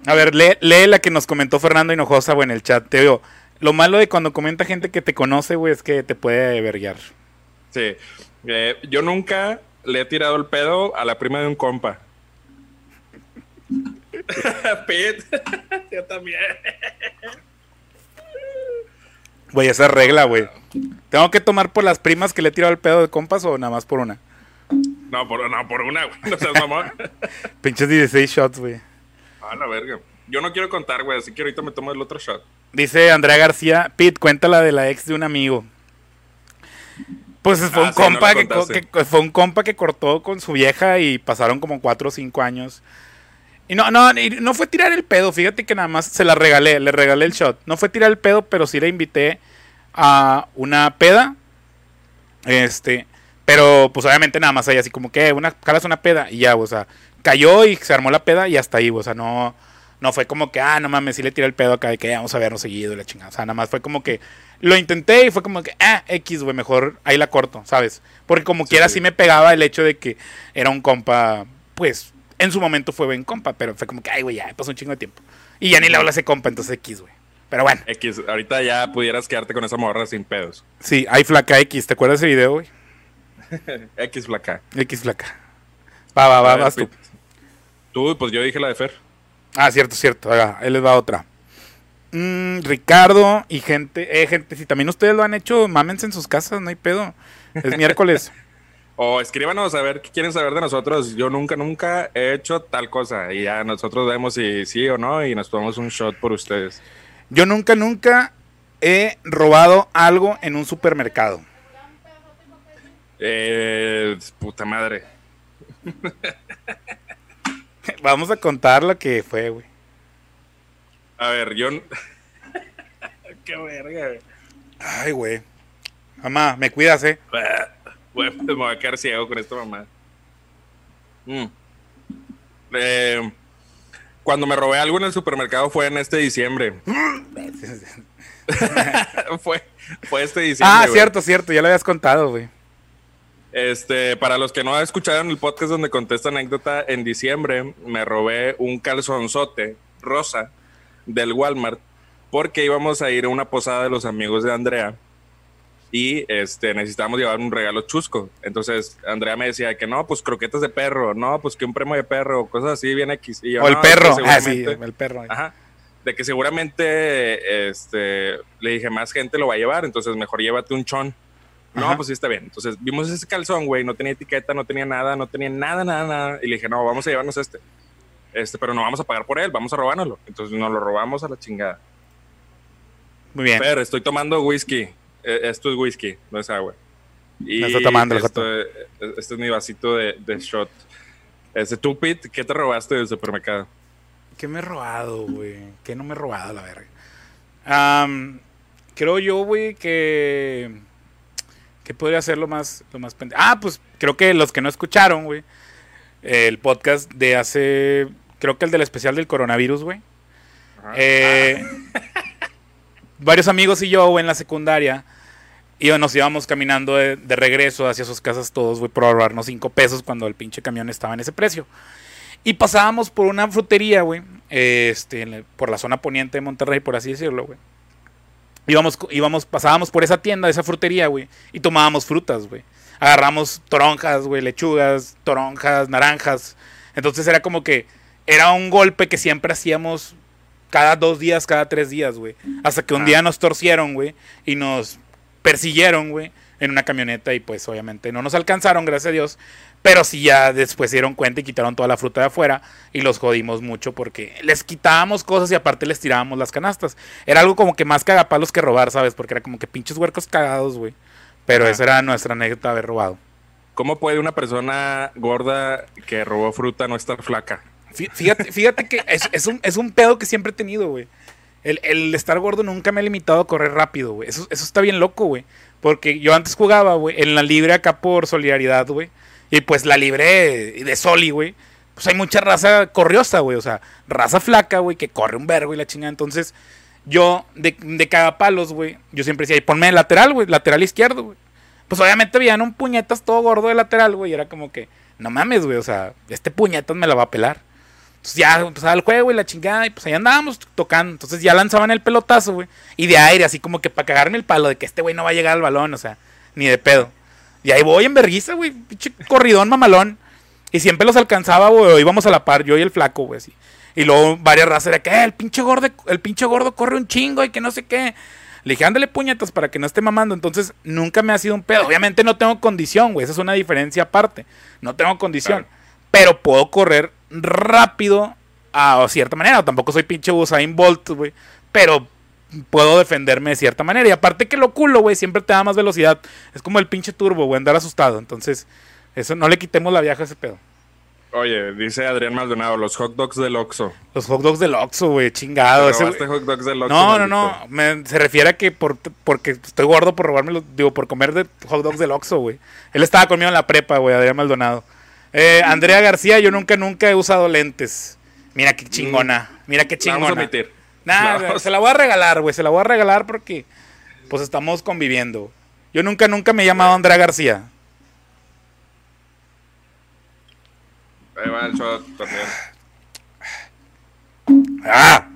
A ver, lee, lee la que nos comentó Fernando Hinojosa, güey, en el chat. Te digo, lo malo de cuando comenta gente que te conoce, güey, es que te puede verguiar. Sí. Eh, yo nunca le he tirado el pedo a la prima de un compa. <laughs> Pete. <laughs> yo también. Güey, esa es regla, güey. ¿Tengo que tomar por las primas que le he tirado el pedo de compas o nada más por una? No, por, no, por una, güey. No seas mamón. <laughs> Pinches 16 shots, güey. A la verga. Yo no quiero contar, güey, así que ahorita me tomo el otro shot. Dice Andrea García, Pete, cuéntala de la ex de un amigo. Pues fue Ah, un sí, compa que, fue un compa que cortó con su vieja y pasaron como 4 o 5 años. Y no, no, no fue tirar el pedo, fíjate que nada más se la regalé, le regalé el shot. No fue tirar el pedo, pero sí la invité a una peda. Este, pero pues obviamente nada más ahí así como que una calas una peda y ya, o sea, cayó y se armó la peda y hasta ahí, o sea, no no fue como que, ah, no mames, sí le tiré el pedo acá de que "Ya, vamos a vernos seguido y la chingada. O sea, nada más fue como que lo intenté y fue como que, ah, X, güey, mejor ahí la corto, ¿sabes? Porque como Sí, quiera sí. sí me pegaba el hecho de que era un compa, pues, en su momento fue buen compa, pero fue como que, ay, güey, ya pasó un chingo de tiempo. Y ya ni le habla ese compa, entonces X, güey. Pero bueno, X, ahorita ya pudieras quedarte con esa morra sin pedos. sí, hay flaca X, ¿te acuerdas de ese video, güey? <laughs> X flaca. X flaca. Va, va, va, vas tú. Pete. Tú, pues yo dije la de Fer. Ah, cierto, cierto. Ahí les va otra. Mm, Ricardo y gente, eh, gente, si también ustedes lo han hecho, mámense en sus casas, no hay pedo. Es miércoles. <laughs> O escríbanos a ver qué quieren saber de nosotros. Yo nunca, nunca he hecho tal cosa. Y ya nosotros vemos si sí o no y nos tomamos un shot por ustedes. Yo nunca, nunca he robado algo en un supermercado. Eh, puta madre. <laughs> Vamos a contar lo que fue, güey. A ver, yo... <laughs> qué verga. güey. Ay, güey. Mamá, me cuidas, eh. Güey, pues <laughs> me voy a quedar ciego con esta mamá. Mm. Eh, cuando me robé algo en el supermercado fue en este diciembre. fue, fue este diciembre. ah, güey. cierto, cierto, ya lo habías contado, güey. Este, para los que no escucharon el podcast donde conté esta anécdota, en diciembre me robé un calzonzote rosa del Walmart porque íbamos a ir a una posada de los amigos de Andrea y este, necesitábamos llevar un regalo chusco. Entonces Andrea me decía que no, pues croquetas de perro, no, pues que un premio de perro, cosas así bien X. Y yo, O el "No, es que perro. Ah, sí, el perro. Ajá. De que seguramente este, le dije, más gente lo va a llevar, entonces mejor llévate un chon. No, Ajá. pues sí está bien. Entonces vimos ese calzón, güey, no tenía etiqueta, no tenía nada, no tenía nada, nada, nada. Y le dije, no, vamos a llevarnos este. Este, pero no vamos a pagar por él, vamos a robárnoslo. Entonces nos lo robamos a la chingada. Muy bien. Pero estoy tomando whisky. Eh, esto es whisky, no es agua. Y No está tomando esto, eh, este es mi vasito de, de shot. Este, tú, Pete, ¿qué te robaste del supermercado? ¿Qué me he robado, güey? ¿Qué no me he robado, la verga? Creo yo, güey, que... ¿Qué podría ser lo más, lo más pendejo? Ah, pues creo que los que no escucharon, güey, el podcast de hace... Creo que el del especial del coronavirus, güey. Eh, <laughs> varios amigos y yo, güey, en la secundaria, y nos íbamos caminando de, de regreso hacia sus casas todos, güey, por ahorrarnos cinco pesos cuando el pinche camión estaba en ese precio. Y pasábamos por una frutería, güey, este, por la zona poniente de Monterrey, por así decirlo, güey. Íbamos, íbamos, pasábamos por esa tienda, esa frutería, güey, y tomábamos frutas, güey. Agarramos toronjas, güey, lechugas, toronjas, naranjas. Entonces era como que era un golpe que siempre hacíamos cada dos días, cada tres días, güey. Hasta que un Ah. día nos torcieron, güey, y nos persiguieron, güey, en una camioneta y pues obviamente no nos alcanzaron, gracias a Dios. Pero sí ya después se dieron cuenta y quitaron toda la fruta de afuera y los jodimos mucho porque les quitábamos cosas y aparte les tirábamos las canastas. Era algo como que más cagapalos que robar, ¿sabes? Porque era como que pinches huercos cagados, güey. Pero Ajá. esa era nuestra anécdota de haber robado. ¿Cómo puede una persona gorda que robó fruta no estar flaca? Fíjate, fíjate que es, es, un, es un pedo que siempre he tenido, güey. El, el, estar gordo nunca me ha limitado a correr rápido, güey. Eso, eso está bien loco, güey. Porque yo antes jugaba, güey, en la libre acá por solidaridad, güey. Y pues la libre de Soli, güey. Pues hay mucha raza corriosa, güey. O sea, raza flaca, güey, que corre un vergo y la chingada. Entonces, yo, de, de cagapalos, güey, yo siempre decía, ponme lateral, güey, lateral izquierdo, güey. Pues obviamente veían un puñetas todo gordo de lateral, güey. Y era como que, no mames, güey. O sea, este puñetas me la va a pelar. Entonces ya empezaba el juego y la chingada, y pues ahí andábamos tocando. Entonces ya lanzaban el pelotazo, güey. Y de aire, así como que para cagarme el palo de que este güey no va a llegar al balón, o sea, ni de pedo. Y ahí voy en vergüenza, güey, pinche corridón mamalón. Y siempre los alcanzaba, güey, íbamos a la par, yo y el flaco, güey, así. Y luego varias razas era que, eh, el pinche gordo, el pinche gordo corre un chingo y que no sé qué. Le dije, ándale puñetas para que no esté mamando. Entonces, nunca me ha sido un pedo. Obviamente no tengo condición, güey. Esa es una diferencia aparte. No tengo condición. Pero puedo correr rápido a cierta manera. Tampoco soy pinche Usain Bolt, güey. Pero puedo defenderme de cierta manera. Y aparte que lo culo, güey, siempre te da más velocidad. Es como el pinche turbo, güey, andar asustado. Entonces, eso no le quitemos la viaja a ese pedo. Oye, dice Adrián Maldonado, los hot dogs del Oxxo. Los hot dogs del Oxxo, güey, chingado. Ese, hot dogs del Oxxo, no, no, no, se refiere a que por, porque estoy gordo por robarme digo, por comer de hot dogs del Oxxo, güey. Él estaba conmigo en la prepa, güey, Adrián Maldonado. Eh, Andrea García, yo nunca, nunca he usado lentes. Mira qué chingona. Mira qué chingona. Vamos a Nah, se la voy a regalar, güey. Se la voy a regalar porque pues estamos conviviendo. Yo nunca, nunca me he llamado Andrea García. Ahí va el shot también. ¡Ah!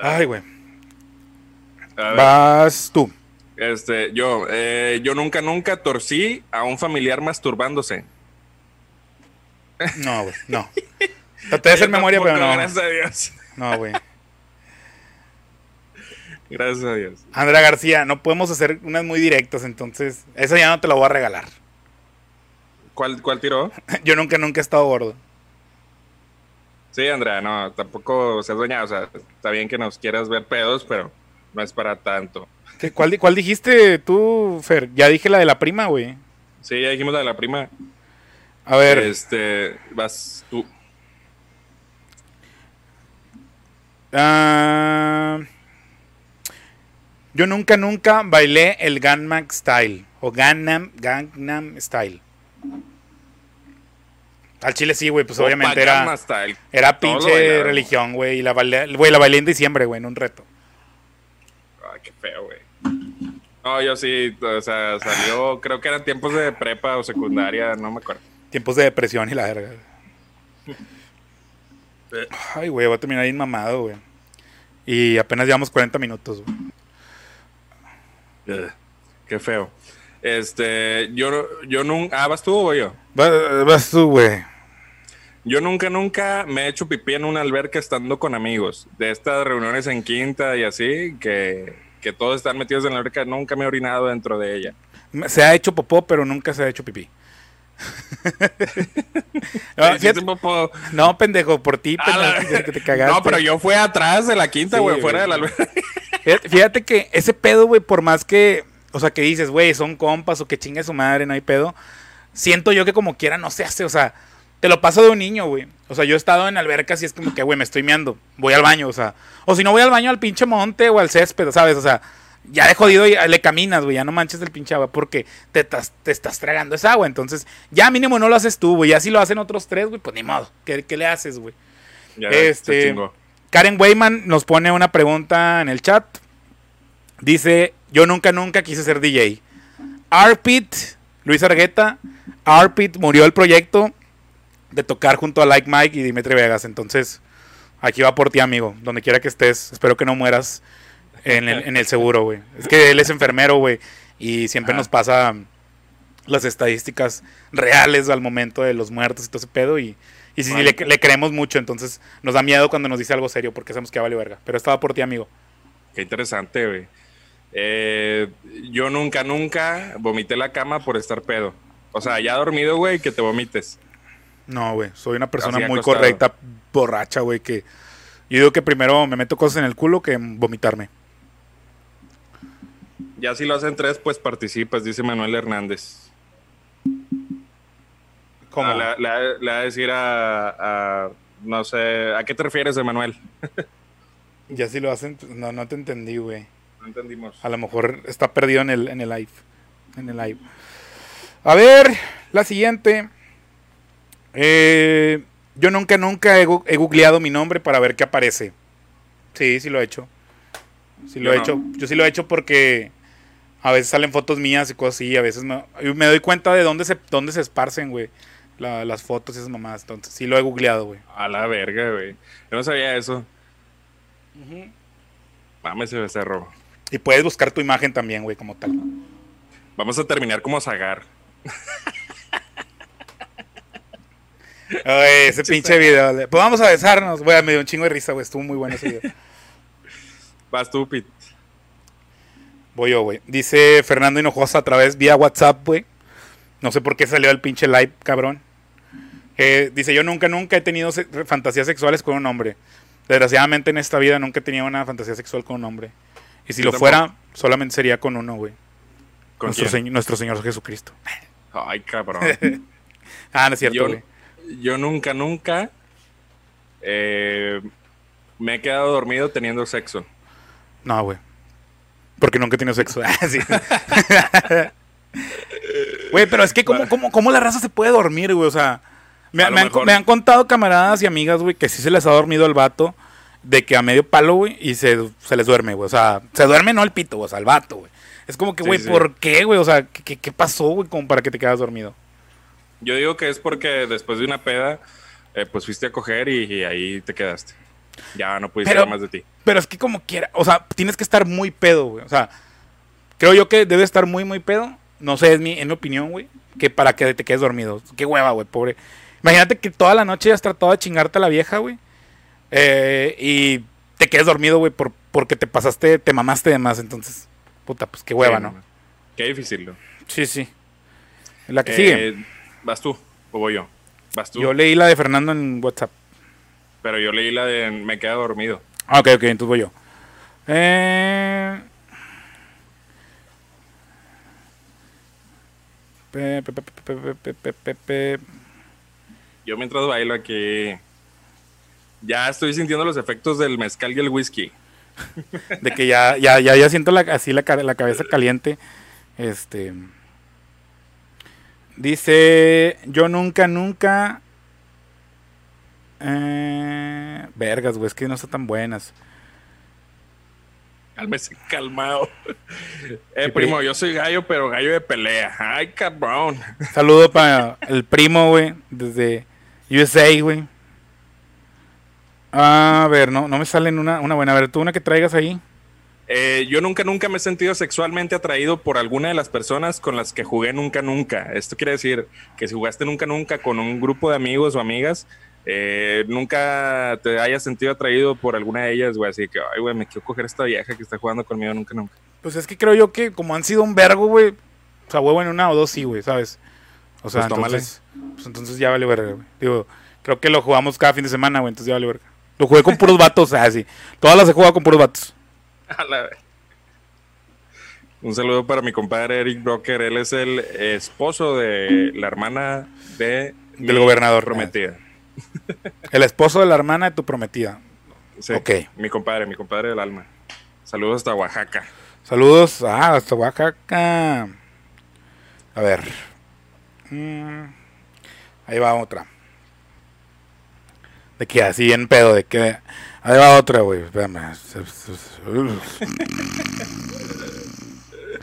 Ay, güey. Vas tú. Este, yo, eh, yo nunca, nunca torcí a un familiar masturbándose. No, güey, no. Traté de hacer memoria, pero no. Gracias a Dios. No, güey. Gracias a Dios. Andrea García, no podemos hacer unas muy directas, entonces esa ya no te la voy a regalar. ¿Cuál, cuál tiró? <laughs> Yo nunca, nunca he estado gordo. Sí, Andrea, no, tampoco seas dueña. O sea, está bien que nos quieras ver pedos, pero no es para tanto. ¿Cuál, ¿Cuál dijiste tú, Fer? Ya dije la de la prima, güey. Sí, ya dijimos la de la prima. A ver. Este, vas tú. Ah, yo nunca, nunca bailé el Gangnam Style. O Gangnam, Gangnam Style. Al chile sí, güey, pues obviamente era. Era pinche religión, güey. Y la bailé, güey, la bailé en diciembre, güey, en un reto. Ay, qué feo, güey. No, yo sí, o sea, salió, creo que eran tiempos de prepa o secundaria, no me acuerdo. Tiempos de depresión y la verga. <laughs> Ay, güey, voy a terminar ahí mamado, güey. Y apenas llevamos 40 minutos, güey. Qué feo. Este, yo, yo nunca. Ah, ¿vas tú o yo? Vas, tú, güey. Yo nunca, nunca me he hecho pipí en una alberca estando con amigos. De estas reuniones en quinta y así, que, que todos están metidos en la alberca, nunca me he orinado dentro de ella. Se ha hecho popó, pero nunca se ha hecho pipí. <laughs> no, pendejo, por ti, pendejo, que te <laughs> cagaste. No, pero yo fui atrás de la quinta, güey, fuera de la Fíjate, que ese pedo, güey, por más que, o sea, que dices, güey, son compas o que chingue su madre, no hay pedo. Siento yo que como quiera no se hace, o sea, te lo paso de un niño, güey. O sea, yo he estado en albercas y es como que, güey, me estoy meando, voy al baño, o sea, o si no voy al baño al pinche monte o al césped, ¿sabes? O sea, ya de jodido le caminas, güey, ya no manches el pinche agua porque te, te estás tragando esa agua. Entonces, ya mínimo no lo haces tú, güey. Ya si lo hacen otros tres, güey, pues ni modo. ¿Qué, le haces, güey? este, Karen Weyman nos pone una pregunta en el chat. Dice, yo nunca, nunca quise ser DJ. Arpit, Luis Argueta, Arpit murió el proyecto de tocar junto a Like Mike y Dimitri Vegas. Entonces, aquí va por ti, amigo. Donde quiera que estés. Espero que no mueras en el, en el seguro, güey. Es que él es enfermero, güey. Y siempre nos pasa las estadísticas reales al momento de los muertos y todo ese pedo. Y, y sí, le, le, creemos mucho, entonces nos da miedo cuando nos dice algo serio porque sabemos que vale verga. Pero estaba por ti, amigo. Qué interesante, güey. Eh, yo nunca, nunca vomité la cama por estar pedo. O sea, ya dormido, güey, que te vomites. No, güey. Soy una persona muy correcta, borracha, güey, que yo digo que primero me meto cosas en el culo que vomitarme. Ya si lo hacen tres, pues participas, dice Manuel Hernández. ¿Cómo? No, le, le- le va a decir a, a- No sé. ¿A qué te refieres, Emanuel? <laughs> Ya si lo hacen, no, no te entendí, güey. No entendimos. A lo mejor está perdido en el, en el live. En el live. A ver, la siguiente. Eh, yo nunca, nunca he, he googleado mi nombre para ver qué aparece. Sí, sí lo he hecho. Sí lo Yo he no. hecho. Yo sí lo he hecho porque a veces salen fotos mías y cosas así. A veces no. y Me doy cuenta de dónde se, dónde se esparcen, güey. la- las fotos y esas mamadas. Entonces, sí lo he googleado, güey. A la verga, güey. Yo no sabía eso. Mames, ese becerro. Y puedes buscar tu imagen también, güey, como tal. Vamos a terminar como Zagar. Ay, ese pinche video. Pues vamos a besarnos. Güey, me dio un chingo de risa, güey. Estuvo muy bueno ese video. <laughs> Vas tú, Pete. Voy yo, güey. Dice Fernando Hinojosa a través vía WhatsApp, güey. No sé por qué salió el pinche live, cabrón. Eh, dice, yo nunca, nunca he tenido se- fantasías sexuales con un hombre. Desgraciadamente en esta vida nunca he tenido una fantasía sexual con un hombre. Y si Yo lo fuera, solamente sería con uno, güey. ¿Con Nuestro, nuestro Señor Jesucristo. Ay, cabrón. <laughs> Ah, no es cierto, yo, güey. yo nunca, nunca eh, me he quedado dormido teniendo sexo. No, güey. Porque nunca he tenido sexo. <laughs> Ah. <laughs> Güey, pero es que ¿cómo, cómo, cómo la raza se puede dormir, güey? O sea, me, han, me han contado camaradas y amigas, güey, que sí se les ha dormido el vato de que a medio palo, güey, y se, se les duerme, güey. O sea, se duerme no el pito, güey, o sea, el vato, güey. Es como que, güey, sí. ¿por qué, güey? O sea, ¿qué, qué, qué pasó, güey, como para que te quedas dormido? Yo digo que es porque después de una peda, eh, pues fuiste a coger y, y ahí te quedaste. Ya no pudiste Pero- más de ti. Pero es que como quiera, o sea, tienes que estar muy pedo, güey. O sea, creo yo que debe estar muy, muy pedo. No sé, es mi, en mi opinión, güey. Que para que te quedes dormido. Qué hueva, güey, pobre. Imagínate que toda la noche has tratado de chingarte a la vieja, güey. eh, y te quedes dormido, güey, por, porque te pasaste, te mamaste de más. Entonces, puta, pues qué hueva, Sí, ¿no? Qué difícil, ¿no? Sí, sí. La que sigue. Eh, ¿Vas tú o voy yo? Vas tú. Yo leí la de Fernando en WhatsApp. Pero yo leí la de Me queda dormido. Ah, ok, ok, entonces voy yo. Eh... Yo mientras bailo aquí, ya estoy sintiendo los efectos del mezcal y el whisky. De que ya, ya, ya, ya siento la, así la, la cabeza caliente. Este. Dice, yo nunca, nunca eh, vergas, güey, es que no están tan buenas. Cálmese, calmado. <laughs> Eh, primo, yo soy gallo, pero gallo de pelea. Ay, cabrón. Saludo para el primo, güey, desde USA, güey. A ver, no, no me salen una, una buena. A ver, tú una que traigas ahí. Eh, yo nunca, nunca me he sentido sexualmente atraído por alguna de las personas con las que jugué nunca, nunca. Esto quiere decir que si jugaste nunca, nunca con un grupo de amigos o amigas, eh, nunca te hayas sentido atraído por alguna de ellas, güey. Así que, ay, güey, me quiero coger esta vieja que está jugando conmigo nunca, nunca. Pues es que creo yo que como han sido un vergo, güey. O sea, huevo en una o dos, sí, güey, ¿sabes? O sea, Pues entonces, pues entonces ya vale verga, güey. Digo, creo que lo jugamos cada fin de semana, güey, entonces ya vale verga. Lo jugué con puros vatos, o <laughs> sea, sí. Todas las he jugado con puros vatos. <laughs> A la vez. Un saludo para mi compadre Eric Broker. Él es el esposo de la hermana de Del gobernador. prometida. El esposo de la hermana de tu prometida. Sí, Ok. Mi compadre, mi compadre del alma. Saludos hasta Oaxaca. Saludos. Ah, hasta Oaxaca. A ver. Mm, ahí va otra. De que así en pedo, de que. Ahí va otra, güey. Espérame.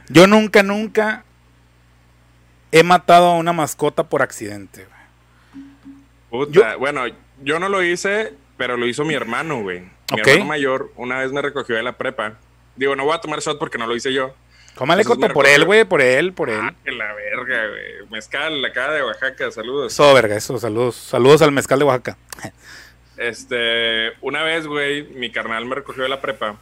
Yo nunca, nunca he matado a una mascota por accidente, güey. Puta, Bueno, yo no lo hice, pero lo hizo mi hermano, güey. Mi hermano mayor una vez me recogió de la prepa. Digo, no voy a tomar shot porque no lo hice yo. Cómale coto por él, güey, por él, por él. Ah, que la verga, güey. Mezcal, la cara de Oaxaca, saludos. Eso, verga, eso, saludos. Saludos al mezcal de Oaxaca. Este, una vez, güey, mi carnal me recogió de la prepa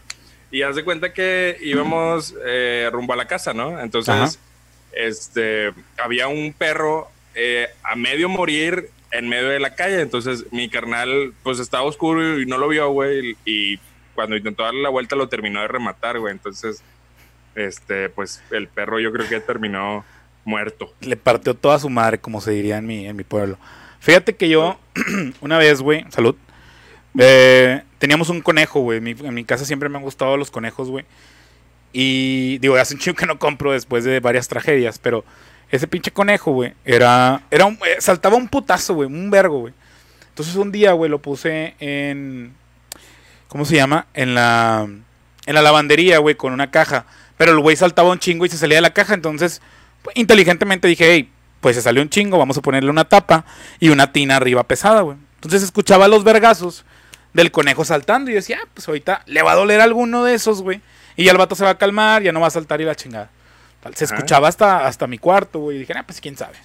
y haz de cuenta que íbamos eh, rumbo a la casa, ¿no? Entonces, Ajá. este, había un perro eh, a medio morir en medio de la calle. Entonces, mi carnal, pues estaba oscuro y no lo vio, güey. Y cuando intentó darle la vuelta, lo terminó de rematar, güey. Entonces, este, pues el perro yo creo que terminó muerto. Le partió toda su madre, como se diría en mi, en mi pueblo. Fíjate que yo, <clears throat> una vez, güey, salud, eh, teníamos un conejo, güey. en mi casa siempre me han gustado los conejos, güey. Y digo, hace un chingo que no compro después de varias tragedias, pero ese pinche conejo, güey, era, era un, eh, saltaba un putazo, güey, un vergo, güey. Entonces un día, güey, lo puse en, ¿cómo se llama? En la, en la lavandería, güey, con una caja. Pero el güey saltaba un chingo y se salía de la caja, entonces, pues, inteligentemente dije, hey, pues se salió un chingo, vamos a ponerle una tapa y una tina arriba pesada, güey. Entonces escuchaba los vergazos del conejo saltando y decía, ah, pues ahorita le va a doler alguno de esos, güey. Y ya el vato se va a calmar, ya no va a saltar y la chingada. Se escuchaba hasta, hasta mi cuarto, güey. Y dije, ah, pues quién sabe.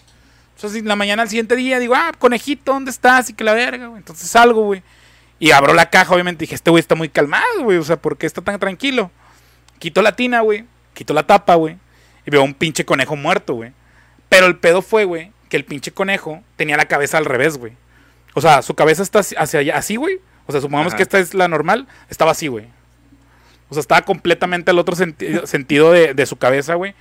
Entonces, en la mañana al siguiente día digo, ah, conejito, ¿dónde estás? Y que la verga, güey. Entonces salgo, güey. Y abro la caja, obviamente. Dije, este güey está muy calmado, güey. O sea, ¿por qué está tan tranquilo? Quito la tina, güey. Quito la tapa, güey. Y veo un pinche conejo muerto, güey. Pero el pedo fue, güey, que el pinche conejo tenía la cabeza al revés, güey. O sea, su cabeza está hacia allá, así, güey. O sea, supongamos que esta es la normal. Estaba así, güey. O sea, estaba completamente al otro <laughs> sentido de, su cabeza, güey.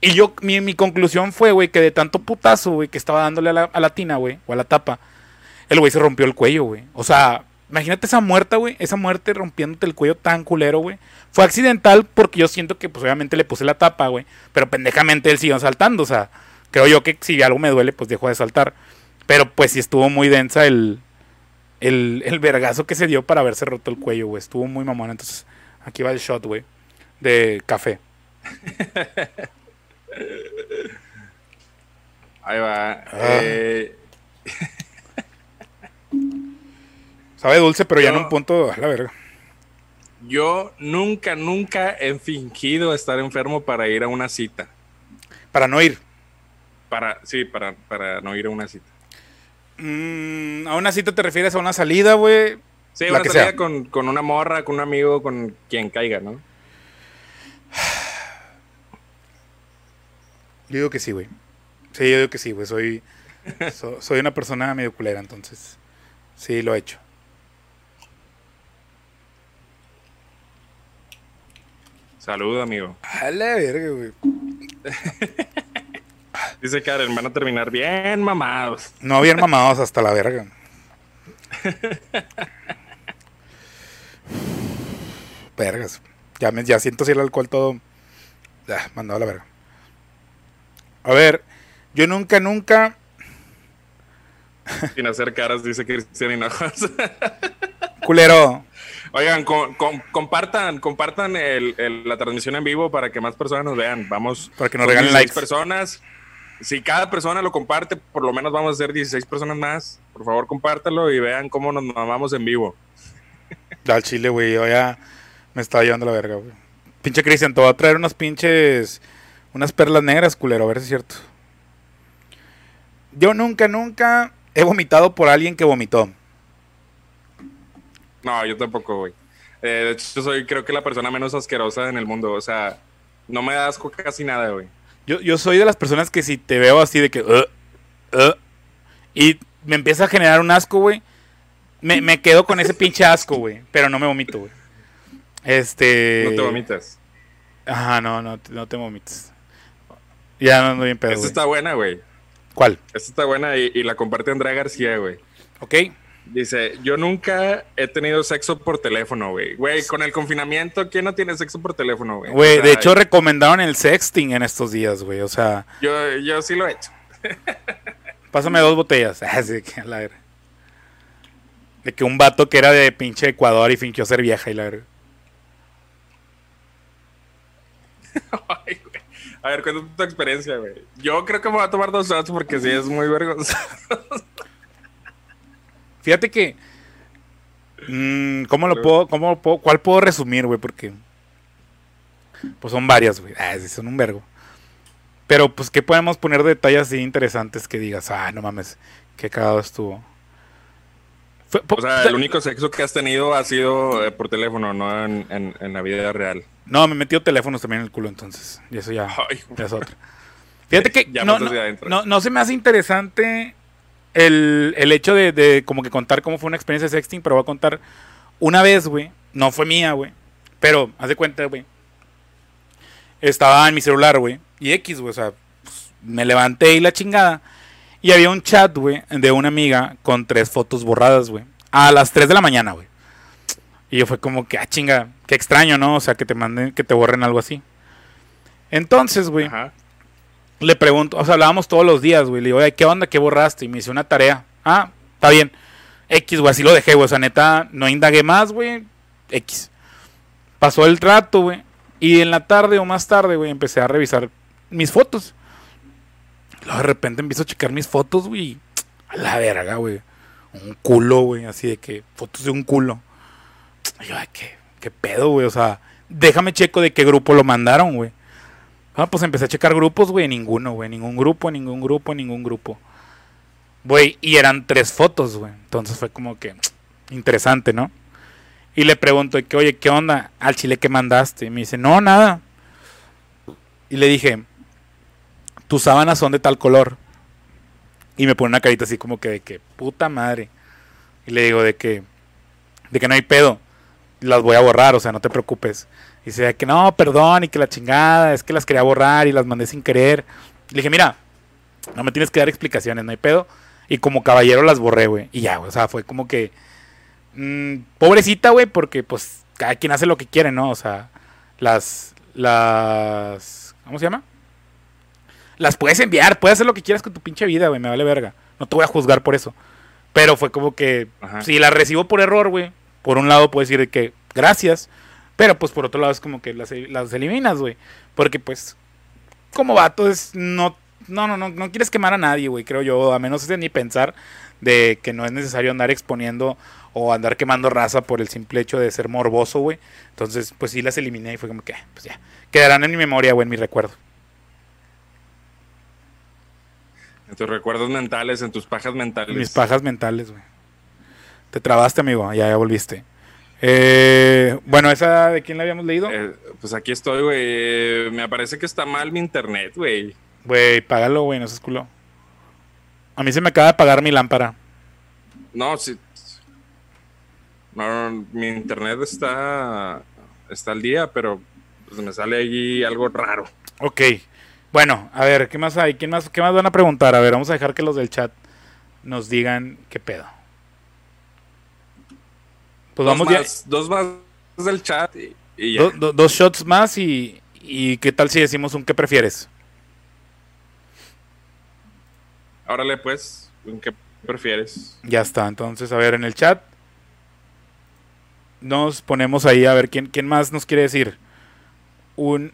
Y yo, mi, conclusión fue, güey, que de tanto putazo, güey, que estaba dándole a la, a la tina, güey, o a la tapa, el güey se rompió el cuello, güey. O sea, imagínate esa muerte, güey, esa muerte rompiéndote el cuello tan culero, güey. Fue accidental porque yo siento que, pues, obviamente le puse la tapa, güey. Pero pendejamente él siguió saltando, o sea, creo yo que si algo me duele, pues dejó de saltar. Pero, pues, sí estuvo muy densa el, el, el vergazo que se dio para haberse roto el cuello, güey. Estuvo muy mamón, entonces Aquí va el shot, güey. De café. <laughs> Ahí va. Ah. Eh. Sabe dulce, pero ya en un punto a la verga. Yo nunca, nunca he fingido estar enfermo para ir a una cita. Para no ir. Para, sí, para, para no ir a una cita. Mm, ¿A una cita te refieres a una salida, güey? Sí, una salida con, con, una morra, con un amigo, con quien caiga, ¿no? <sighs> Yo digo que sí, güey. Sí, yo digo que sí, güey. Soy, <laughs> soy una persona medio culera, entonces. Sí, lo he hecho. Salud, amigo. A la verga, güey. <laughs> Dice Karen, van a terminar bien mamados. No bien mamados hasta la verga. <laughs> Vergas. Ya, me, ya siento si el alcohol todo. Ya, mandado a la verga. A ver, yo nunca, nunca. <laughs> Sin hacer caras, dice Cristian Hinojosa. <laughs> Culero. Oigan, compartan, compartan la transmisión en vivo para que más personas nos vean. Vamos. Para que nos regalen likes. personas. Si cada persona lo comparte, por lo menos vamos a ser 16 personas más. Por favor, compártalo y vean cómo nos mamamos en vivo. Al chile, güey. Yo ya me estaba llevando la verga, güey. Pinche Cristian, te voy a traer unas pinches. Unas perlas negras, culero, a ver si es cierto. Yo nunca, nunca he vomitado por alguien que vomitó. No, yo tampoco, güey. Eh, de hecho, soy creo que la persona menos asquerosa en el mundo. O sea, no me da asco casi nada, güey. Yo, yo soy de las personas que si te veo así de que... Uh, uh, y me empieza a generar un asco, güey me, me quedo con ese pinche asco, güey. Pero no me vomito, güey. Este. No te vomitas. Ajá, no, no, no te vomitas. Ya no ando bien pedo. Esta está buena, güey. ¿Cuál? Esta está buena y, la comparte Andrea García, güey. Ok. Dice, yo nunca he tenido sexo por teléfono, güey. Güey, con el confinamiento, ¿quién no tiene sexo por teléfono, güey? Güey, de hecho recomendaron el sexting en estos días, güey. O sea... Yo, yo sí lo he hecho. Pásame dos botellas. <laughs> Así que a la verdad. De que un vato que era de pinche Ecuador y fingió ser vieja y la <laughs> A ver, cuéntame tu experiencia, güey. Yo creo que me voy a tomar dos shots porque sí es muy vergonzoso. <laughs> Fíjate que. Mmm, ¿Cómo lo puedo, cómo puedo, cuál puedo resumir, güey? Porque. Pues son varias, güey. Ah, sí, son un vergo. Pero, pues, ¿qué podemos poner detalles así interesantes que digas? Ah, no mames, qué cagado estuvo o sea, el único sexo que has tenido ha sido eh, por teléfono, no en, la vida real. No, me metió teléfonos también en el culo entonces. Y eso ya, es otro. Fíjate que <laughs> no, no, se me hace interesante el, hecho de, como que contar cómo fue una experiencia de sexting, pero voy a contar una vez, güey. No fue mía, güey. Pero, haz de cuenta, güey. Estaba en mi celular, güey. Y X, güey. O sea, pues, me levanté y la chingada. Y había un chat, güey, de una amiga con tres fotos borradas, güey. A las 3 de la mañana, güey. Y yo fue como que, ah, chinga, qué extraño, ¿no? O sea, que te manden, que te borren algo así. Entonces, güey, le pregunto, o sea, hablábamos todos los días, güey. Le digo, oye, ¿qué onda? ¿Qué borraste? Y me hice una tarea. Ah, está bien. X, güey, así lo dejé, güey. O sea, neta, no indagué más, güey. X. Pasó el rato, güey. Y en la tarde o más tarde, güey, empecé a revisar mis fotos. Luego de repente empiezo a checar mis fotos, güey. A la verga, güey. Un culo, güey. Así de que, fotos de un culo. Yo, ¿qué, qué pedo, güey? O sea, déjame checo de qué grupo lo mandaron, güey. Ah, pues empecé a checar grupos, güey. Ninguno, güey. Ningún grupo, ningún grupo, ningún grupo. Güey, y eran tres fotos, güey. Entonces fue como que interesante, ¿no? Y le pregunto, que, oye, ¿qué onda? Al chile que mandaste. Y me dice, no, nada. Y le dije, tus sábanas son de tal color. Y me pone una carita así como que de que, puta madre. Y le digo de que, de que no hay pedo. Las voy a borrar, o sea, no te preocupes. Y dice que no, perdón, y que la chingada, es que las quería borrar y las mandé sin querer. Le dije, mira, no me tienes que dar explicaciones, no hay pedo. Y como caballero las borré, güey. Y ya, o sea, fue como que... mm, pobrecita, güey, porque pues cada quien hace lo que quiere, ¿no? O sea, las... Las... ¿Cómo se llama? Las puedes enviar, puedes hacer lo que quieras con tu pinche vida, güey, me vale verga. No te voy a juzgar por eso. Pero fue como que... Ajá. Si las recibo por error, güey, por un lado puedo decir de que gracias. Pero pues por otro lado es como que las, las eliminas, güey. Porque pues como vato es no no no no no quieres quemar a nadie, güey, creo yo, a menos de ni pensar de que no es necesario andar exponiendo o andar quemando raza por el simple hecho de ser morboso, güey. Entonces, pues sí las eliminé y fue como que, pues ya, quedarán en mi memoria, güey, en mi recuerdo. En tus recuerdos mentales, en tus pajas mentales. Mis pajas mentales, güey. Te trabaste, amigo, ya, ya volviste. Eh, bueno, esa de quién la habíamos leído? Eh, pues aquí estoy, güey. Eh, Me parece que está mal mi internet, güey. Güey, págalo, güey, no seas culo. A mí se me acaba de pagar mi lámpara. No, sí. No, no, mi internet está está al día, pero pues me sale allí algo raro. Ok. Bueno, a ver, ¿qué más hay? ¿Quién más, ¿Qué más van a preguntar? A ver, vamos a dejar que los del chat nos digan qué pedo. Pues dos, vamos ya. más, dos más del chat y, y ya. do- do- dos shots más y, y ¿qué tal si decimos un qué prefieres? Órale, pues, ¿en ¿qué prefieres? Ya está, entonces, a ver, en el chat nos ponemos ahí a ver quién, quién más nos quiere decir. Un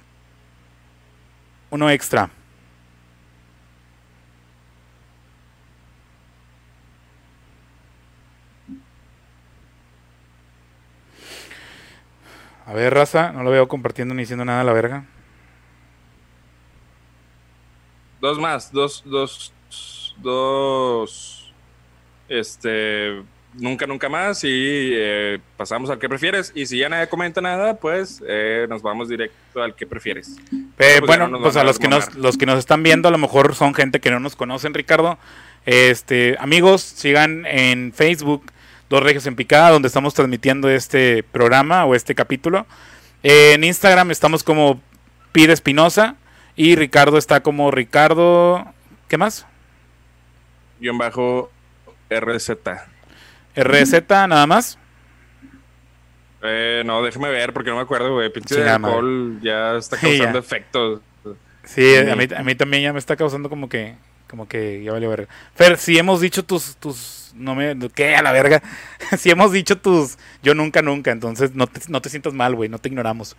uno extra. A ver, raza, no lo veo compartiendo ni diciendo nada a la verga. Dos más, dos, dos, dos. Este. Nunca, nunca más. Y eh, pasamos al que prefieres. Y si ya nadie comenta nada, pues eh, nos vamos directo al que prefieres. Eh, Pues bueno, no pues a a los que nos, los que nos están viendo a lo mejor son gente que no nos conocen, Ricardo. Este, amigos, sigan en Facebook Dos Regios en Picada, donde estamos transmitiendo este programa o este capítulo. Eh, en Instagram estamos como Pide Espinosa y Ricardo está como Ricardo, ¿qué más? Guión bajo RZ. RZ nada más. Eh, no, déjame ver porque no me acuerdo, güey. Pinche alcohol ya está <laughs> Sí, causando ya. efectos. Sí, a Sí. mí, a mí también ya me está causando como que, como que ya vale verga. Fer, si hemos dicho tus, tus, no me, ¿qué? A la verga. <laughs> si hemos dicho tus, yo nunca, nunca, entonces no te, no te sientas mal, güey, no te ignoramos.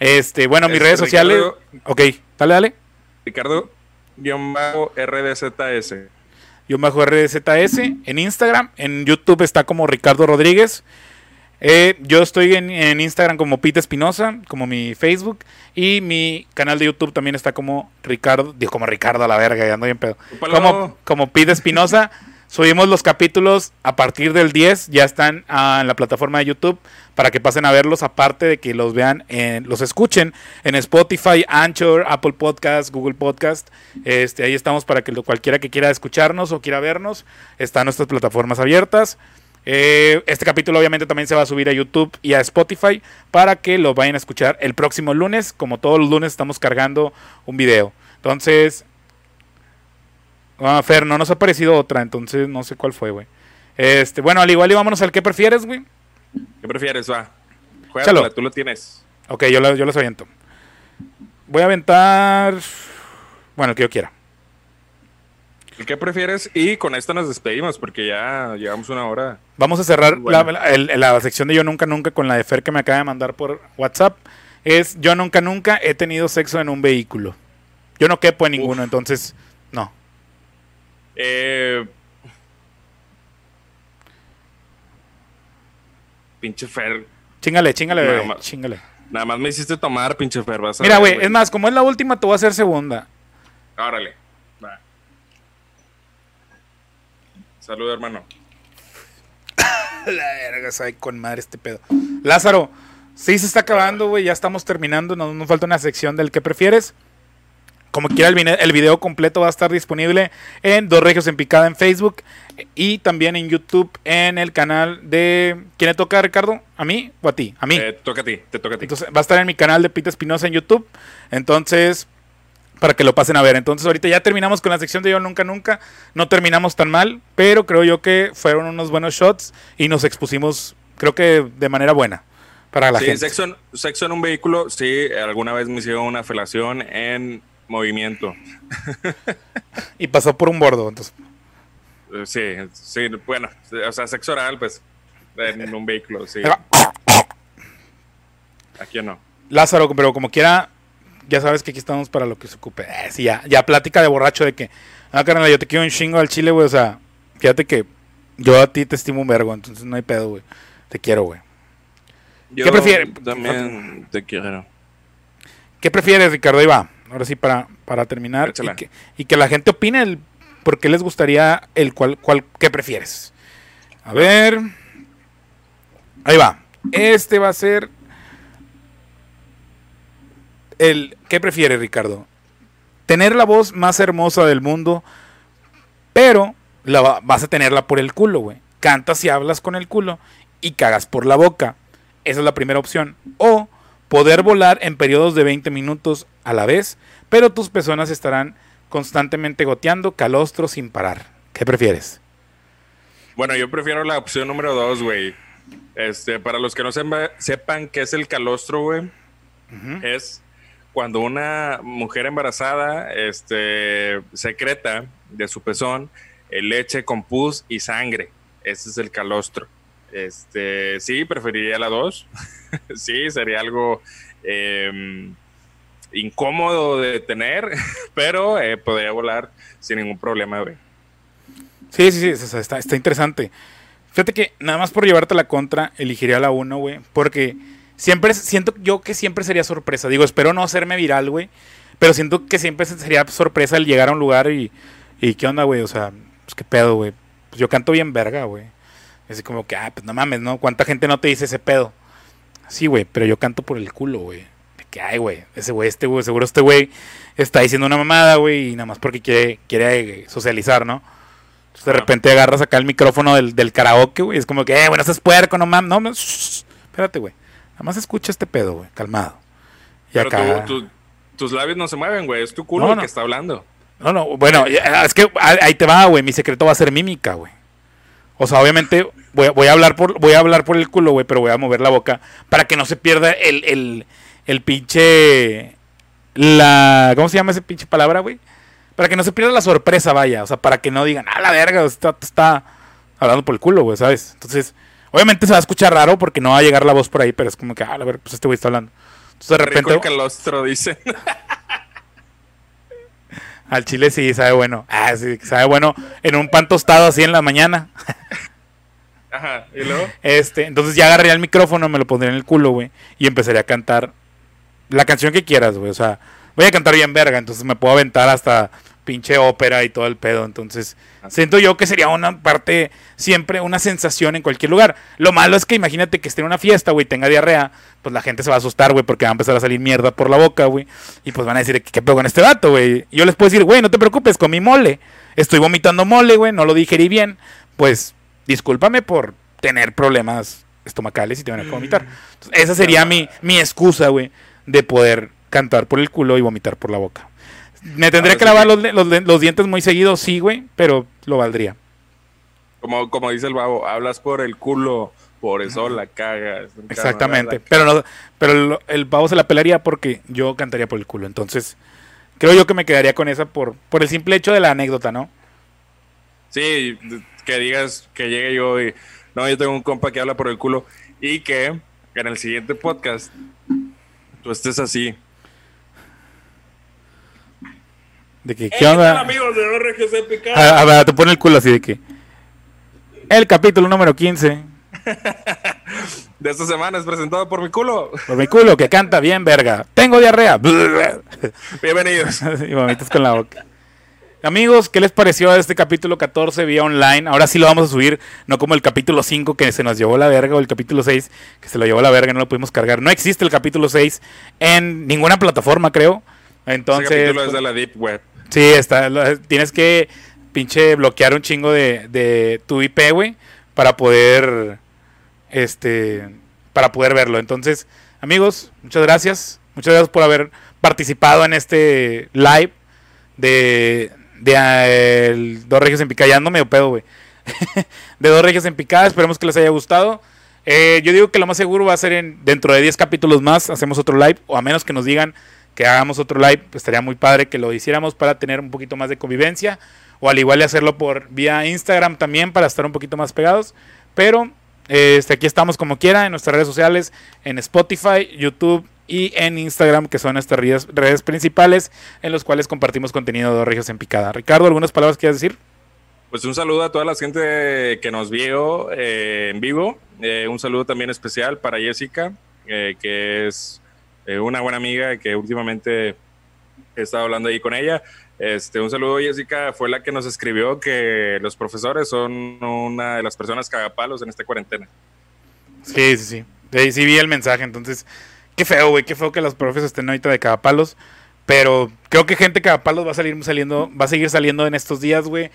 Este, bueno, mis Este, redes sociales, Ricardo- ok, dale, dale. Ricardo, guion bajo RDZS. Yo bajo RZS en Instagram, en YouTube está como Ricardo Rodríguez. Eh, yo estoy en, en Instagram como Pete Espinosa, como mi Facebook. Y mi canal de YouTube también está como Ricardo, digo como Ricardo a la verga, ya ando bien pedo. Como, como Pete Espinosa. Subimos los capítulos a partir del 10, ya están ah, en la plataforma de YouTube para que pasen a verlos, aparte de que los vean, en, los escuchen en Spotify, Anchor, Apple Podcast, Google Podcast. Este, ahí estamos para que cualquiera que quiera escucharnos o quiera vernos, están nuestras plataformas abiertas. Eh, este capítulo obviamente también se va a subir a YouTube y a Spotify para que lo vayan a escuchar el próximo lunes. Como todos los lunes estamos cargando un video. Entonces, Ah, Fer, no nos ha parecido otra, entonces no sé cuál fue, güey. Este, bueno, al igual y vámonos al que prefieres, güey. ¿Qué prefieres, va? Juega, tú lo tienes. Ok, yo, lo, yo los aviento. Voy a aventar. Bueno, el que yo quiera. ¿El que prefieres? Y con esto nos despedimos porque ya llevamos una hora. Vamos a cerrar la, la, sección de Yo Nunca Nunca con la de Fer que me acaba de mandar por WhatsApp. Es Yo Nunca Nunca he tenido sexo en un vehículo. Yo no quepo en ninguno, entonces no. Eh, pinche Fer. Chingale, chingale, nada más, chingale. Nada más me hiciste tomar, pinche Fer. Mira, güey, es más, como es la última, te voy a hacer segunda. Órale. Va. Salud, hermano. <laughs> la verga, soy con madre este pedo. Lázaro, sí se está acabando, güey. Ya estamos terminando. Nos, nos falta una sección del que prefieres. Como quiera, el, video completo va a estar disponible en Dos Regios en Picada en Facebook y también en YouTube en el canal de. ¿Quién le toca, Ricardo? ¿A mí o a ti? A mí. Te toca a ti, te toca a ti. Entonces, va a estar en mi canal de Pita Espinosa en YouTube. Entonces, para que lo pasen a ver. Entonces, ahorita ya terminamos con la sección de Yo Nunca Nunca. No terminamos tan mal, pero creo yo que fueron unos buenos shots y nos expusimos, creo que de manera buena. Para la gente. Sexo en, sexo en un vehículo, sí, alguna vez me hicieron una felación en movimiento. <laughs> y pasó por un bordo, entonces. Eh, sí, sí, bueno, o sea, sexo oral, pues, en un vehículo, sí. Aquí no. Lázaro, pero como quiera, ya sabes que aquí estamos para lo que se ocupe. Eh, sí, ya, ya plática de borracho de que, ah, carnal, yo te quiero un chingo al chile, güey, o sea, fíjate que yo a ti te estimo un vergo, entonces no hay pedo, güey. Te quiero, güey. ¿Qué prefieres? También te quiero. ¿Qué prefieres, Ricardo? Ahí va ahora sí para, para terminar y que, la gente opine el, por qué les gustaría el cual, cual qué prefieres. A ver. Ahí va. Este va a ser el ¿qué prefieres, Ricardo? Tener la voz más hermosa del mundo, pero la, vas a tenerla por el culo, güey. Cantas y hablas con el culo y cagas por la boca. Esa es la primera opción. O poder volar en periodos de 20 minutos a la vez, pero tus personas estarán constantemente goteando calostro sin parar. ¿Qué prefieres? Bueno, yo prefiero la opción número dos, güey. Este, para los que no sepan qué es el calostro, güey, es cuando una mujer embarazada este, secreta de su pezón eh, leche con pus y sangre. Ese es el calostro. Este, sí, preferiría la dos. <laughs> sí, sería algo em, incómodo de tener, <laughs> pero eh, podría volar sin ningún problema, güey. Sí, sí, sí, está, está interesante. Fíjate que nada más por llevarte la contra, elegiría la 1, güey. Porque siempre siento yo que siempre sería sorpresa. Digo, espero no hacerme viral, güey. Pero siento que siempre sería sorpresa el llegar a un lugar y, y ¿qué onda, güey? O sea, pues qué pedo, güey. Pues yo canto bien verga, güey. Es como que, ah, pues no mames, ¿no? ¿Cuánta gente no te dice ese pedo? Sí, güey, pero yo canto por el culo, güey que, ay, güey, ese güey, este güey, seguro este güey está diciendo una mamada, güey, y nada más porque quiere, quiere eh, socializar, ¿no? Entonces de repente agarras acá el micrófono del, del karaoke, güey, es como que, eh, bueno, es puerco, no mames, no, espérate, güey. Nada más escucha este pedo, güey, calmado. Y acá... tus labios no se mueven, güey, es tu culo el que está hablando. No, no, bueno, es que ahí te va, güey, mi secreto va a ser mímica, güey. O sea, obviamente voy, voy, a hablar por voy a hablar por el culo, güey, pero voy a mover la boca para que no se pierda el, el, el pinche. La. ¿Cómo se llama ese pinche palabra, güey? Para que no se pierda la sorpresa, vaya. O sea, para que no digan, ah, la verga, está, está hablando por el culo, güey, ¿sabes? Entonces, obviamente se va a escuchar raro porque no va a llegar la voz por ahí, pero es como que, ah, a ver, pues este güey está hablando. Entonces de repente. Rico calostro, dicen. <laughs> Al chile sí, sabe bueno. Ah, sí, sabe bueno en un pan tostado así en la mañana. <laughs> Ajá, ¿y luego? Este, entonces ya agarré el micrófono, me lo pondría en el culo, güey, y empezaría a cantar la canción que quieras, güey. O sea, voy a cantar bien verga, entonces me puedo aventar hasta pinche ópera y todo el pedo. Entonces, siento yo que sería una parte, siempre una sensación en cualquier lugar. Lo malo es que imagínate que esté en una fiesta, güey, tenga diarrea, pues la gente se va a asustar, güey, porque va a empezar a salir mierda por la boca, güey. Y pues van a decir, ¿qué pedo con este vato, güey? Yo les puedo decir, güey, no te preocupes, con mi mole. Estoy vomitando mole, güey, no lo digerí bien. Pues, discúlpame por tener problemas estomacales y te van a vomitar. Mm. esa sería mi, mi excusa, güey de poder cantar por el culo y vomitar por la boca. Me tendría que lavar los, los, dientes muy seguidos, sí, güey, pero lo valdría. Como, como dice el babo, hablas por el culo, por eso la cagas. Exactamente, pero, no, pero el, el babo se la pelaría porque yo cantaría por el culo, entonces creo yo que me quedaría con esa por, por el simple hecho de la anécdota, ¿no? Sí, que digas que llegue yo y no, yo tengo un compa que habla por el culo y que en el siguiente podcast tú estés así. De que, ¿qué onda? amigos de a, a, ver, te pone el culo así de que. El capítulo número 15. <laughs> de esta semana es presentado por mi culo. Por mi culo, que canta bien, verga. Tengo diarrea. <laughs> Bienvenidos. <laughs> y mamitas con la boca. Amigos, ¿qué les pareció este capítulo 14 vía online? Ahora sí lo vamos a subir, no como el capítulo 5 que se nos llevó la verga o el capítulo 6 que se lo llevó la verga, no lo pudimos cargar. No existe el capítulo 6 en ninguna plataforma, creo. Entonces, Ese capítulo es de la Deep Web. Sí, está, tienes que pinche bloquear un chingo de, de tu IP, güey, para poder este para poder verlo. Entonces, amigos, muchas gracias. Muchas gracias por haber participado en este live de de eh, Dos Regios en Picada. Ya ando medio pedo, güey. <laughs> de Dos Regios en Picada. Esperemos que les haya gustado. Eh, yo digo que lo más seguro va a ser en, dentro de 10 capítulos más. Hacemos otro live. O a menos que nos digan que hagamos otro live. Pues estaría muy padre que lo hiciéramos para tener un poquito más de convivencia. O al igual de hacerlo por vía Instagram también para estar un poquito más pegados. Pero este, aquí estamos como quiera en nuestras redes sociales, en Spotify, YouTube y en Instagram, que son nuestras redes, principales en los cuales compartimos contenido de Regios en Picada. Ricardo, ¿algunas palabras quieres decir? Pues un saludo a toda la gente que nos vio eh, en vivo. Eh, un saludo también especial para Jessica, eh, que es una buena amiga que últimamente he estado hablando ahí con ella. Este, un saludo, Jessica, fue la que nos escribió que los profesores son una de las personas cagapalos en esta cuarentena. Sí, sí, sí. Sí, sí vi el mensaje, entonces Qué feo, güey, qué feo que los profes estén ahorita de cagapalos. Pero creo que gente cagapalos va a salir saliendo, va a seguir saliendo en estos días, güey.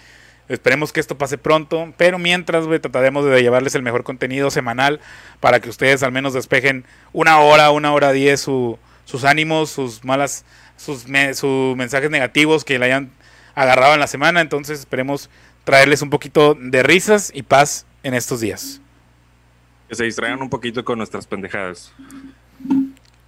Esperemos que esto pase pronto. Pero mientras, güey, trataremos de llevarles el mejor contenido semanal para que ustedes al menos despejen una hora, una hora diez sus ánimos, sus malas, sus, sus mensajes negativos que le hayan agarrado en la semana. Entonces esperemos traerles un poquito de risas y paz en estos días. Que se distraigan un poquito con nuestras pendejadas.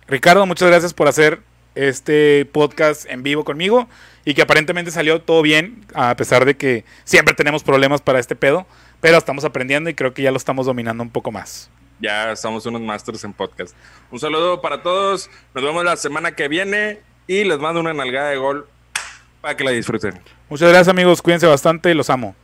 Ricardo, muchas gracias por hacer este podcast en vivo conmigo y que aparentemente salió todo bien, a pesar de que siempre tenemos problemas para este pedo, pero estamos aprendiendo y creo que ya lo estamos dominando un poco más. Ya somos unos masters en podcast. Un saludo para todos, nos vemos la semana que viene y les mando una nalgada de gol para que la disfruten. Muchas gracias amigos, cuídense bastante, los amo.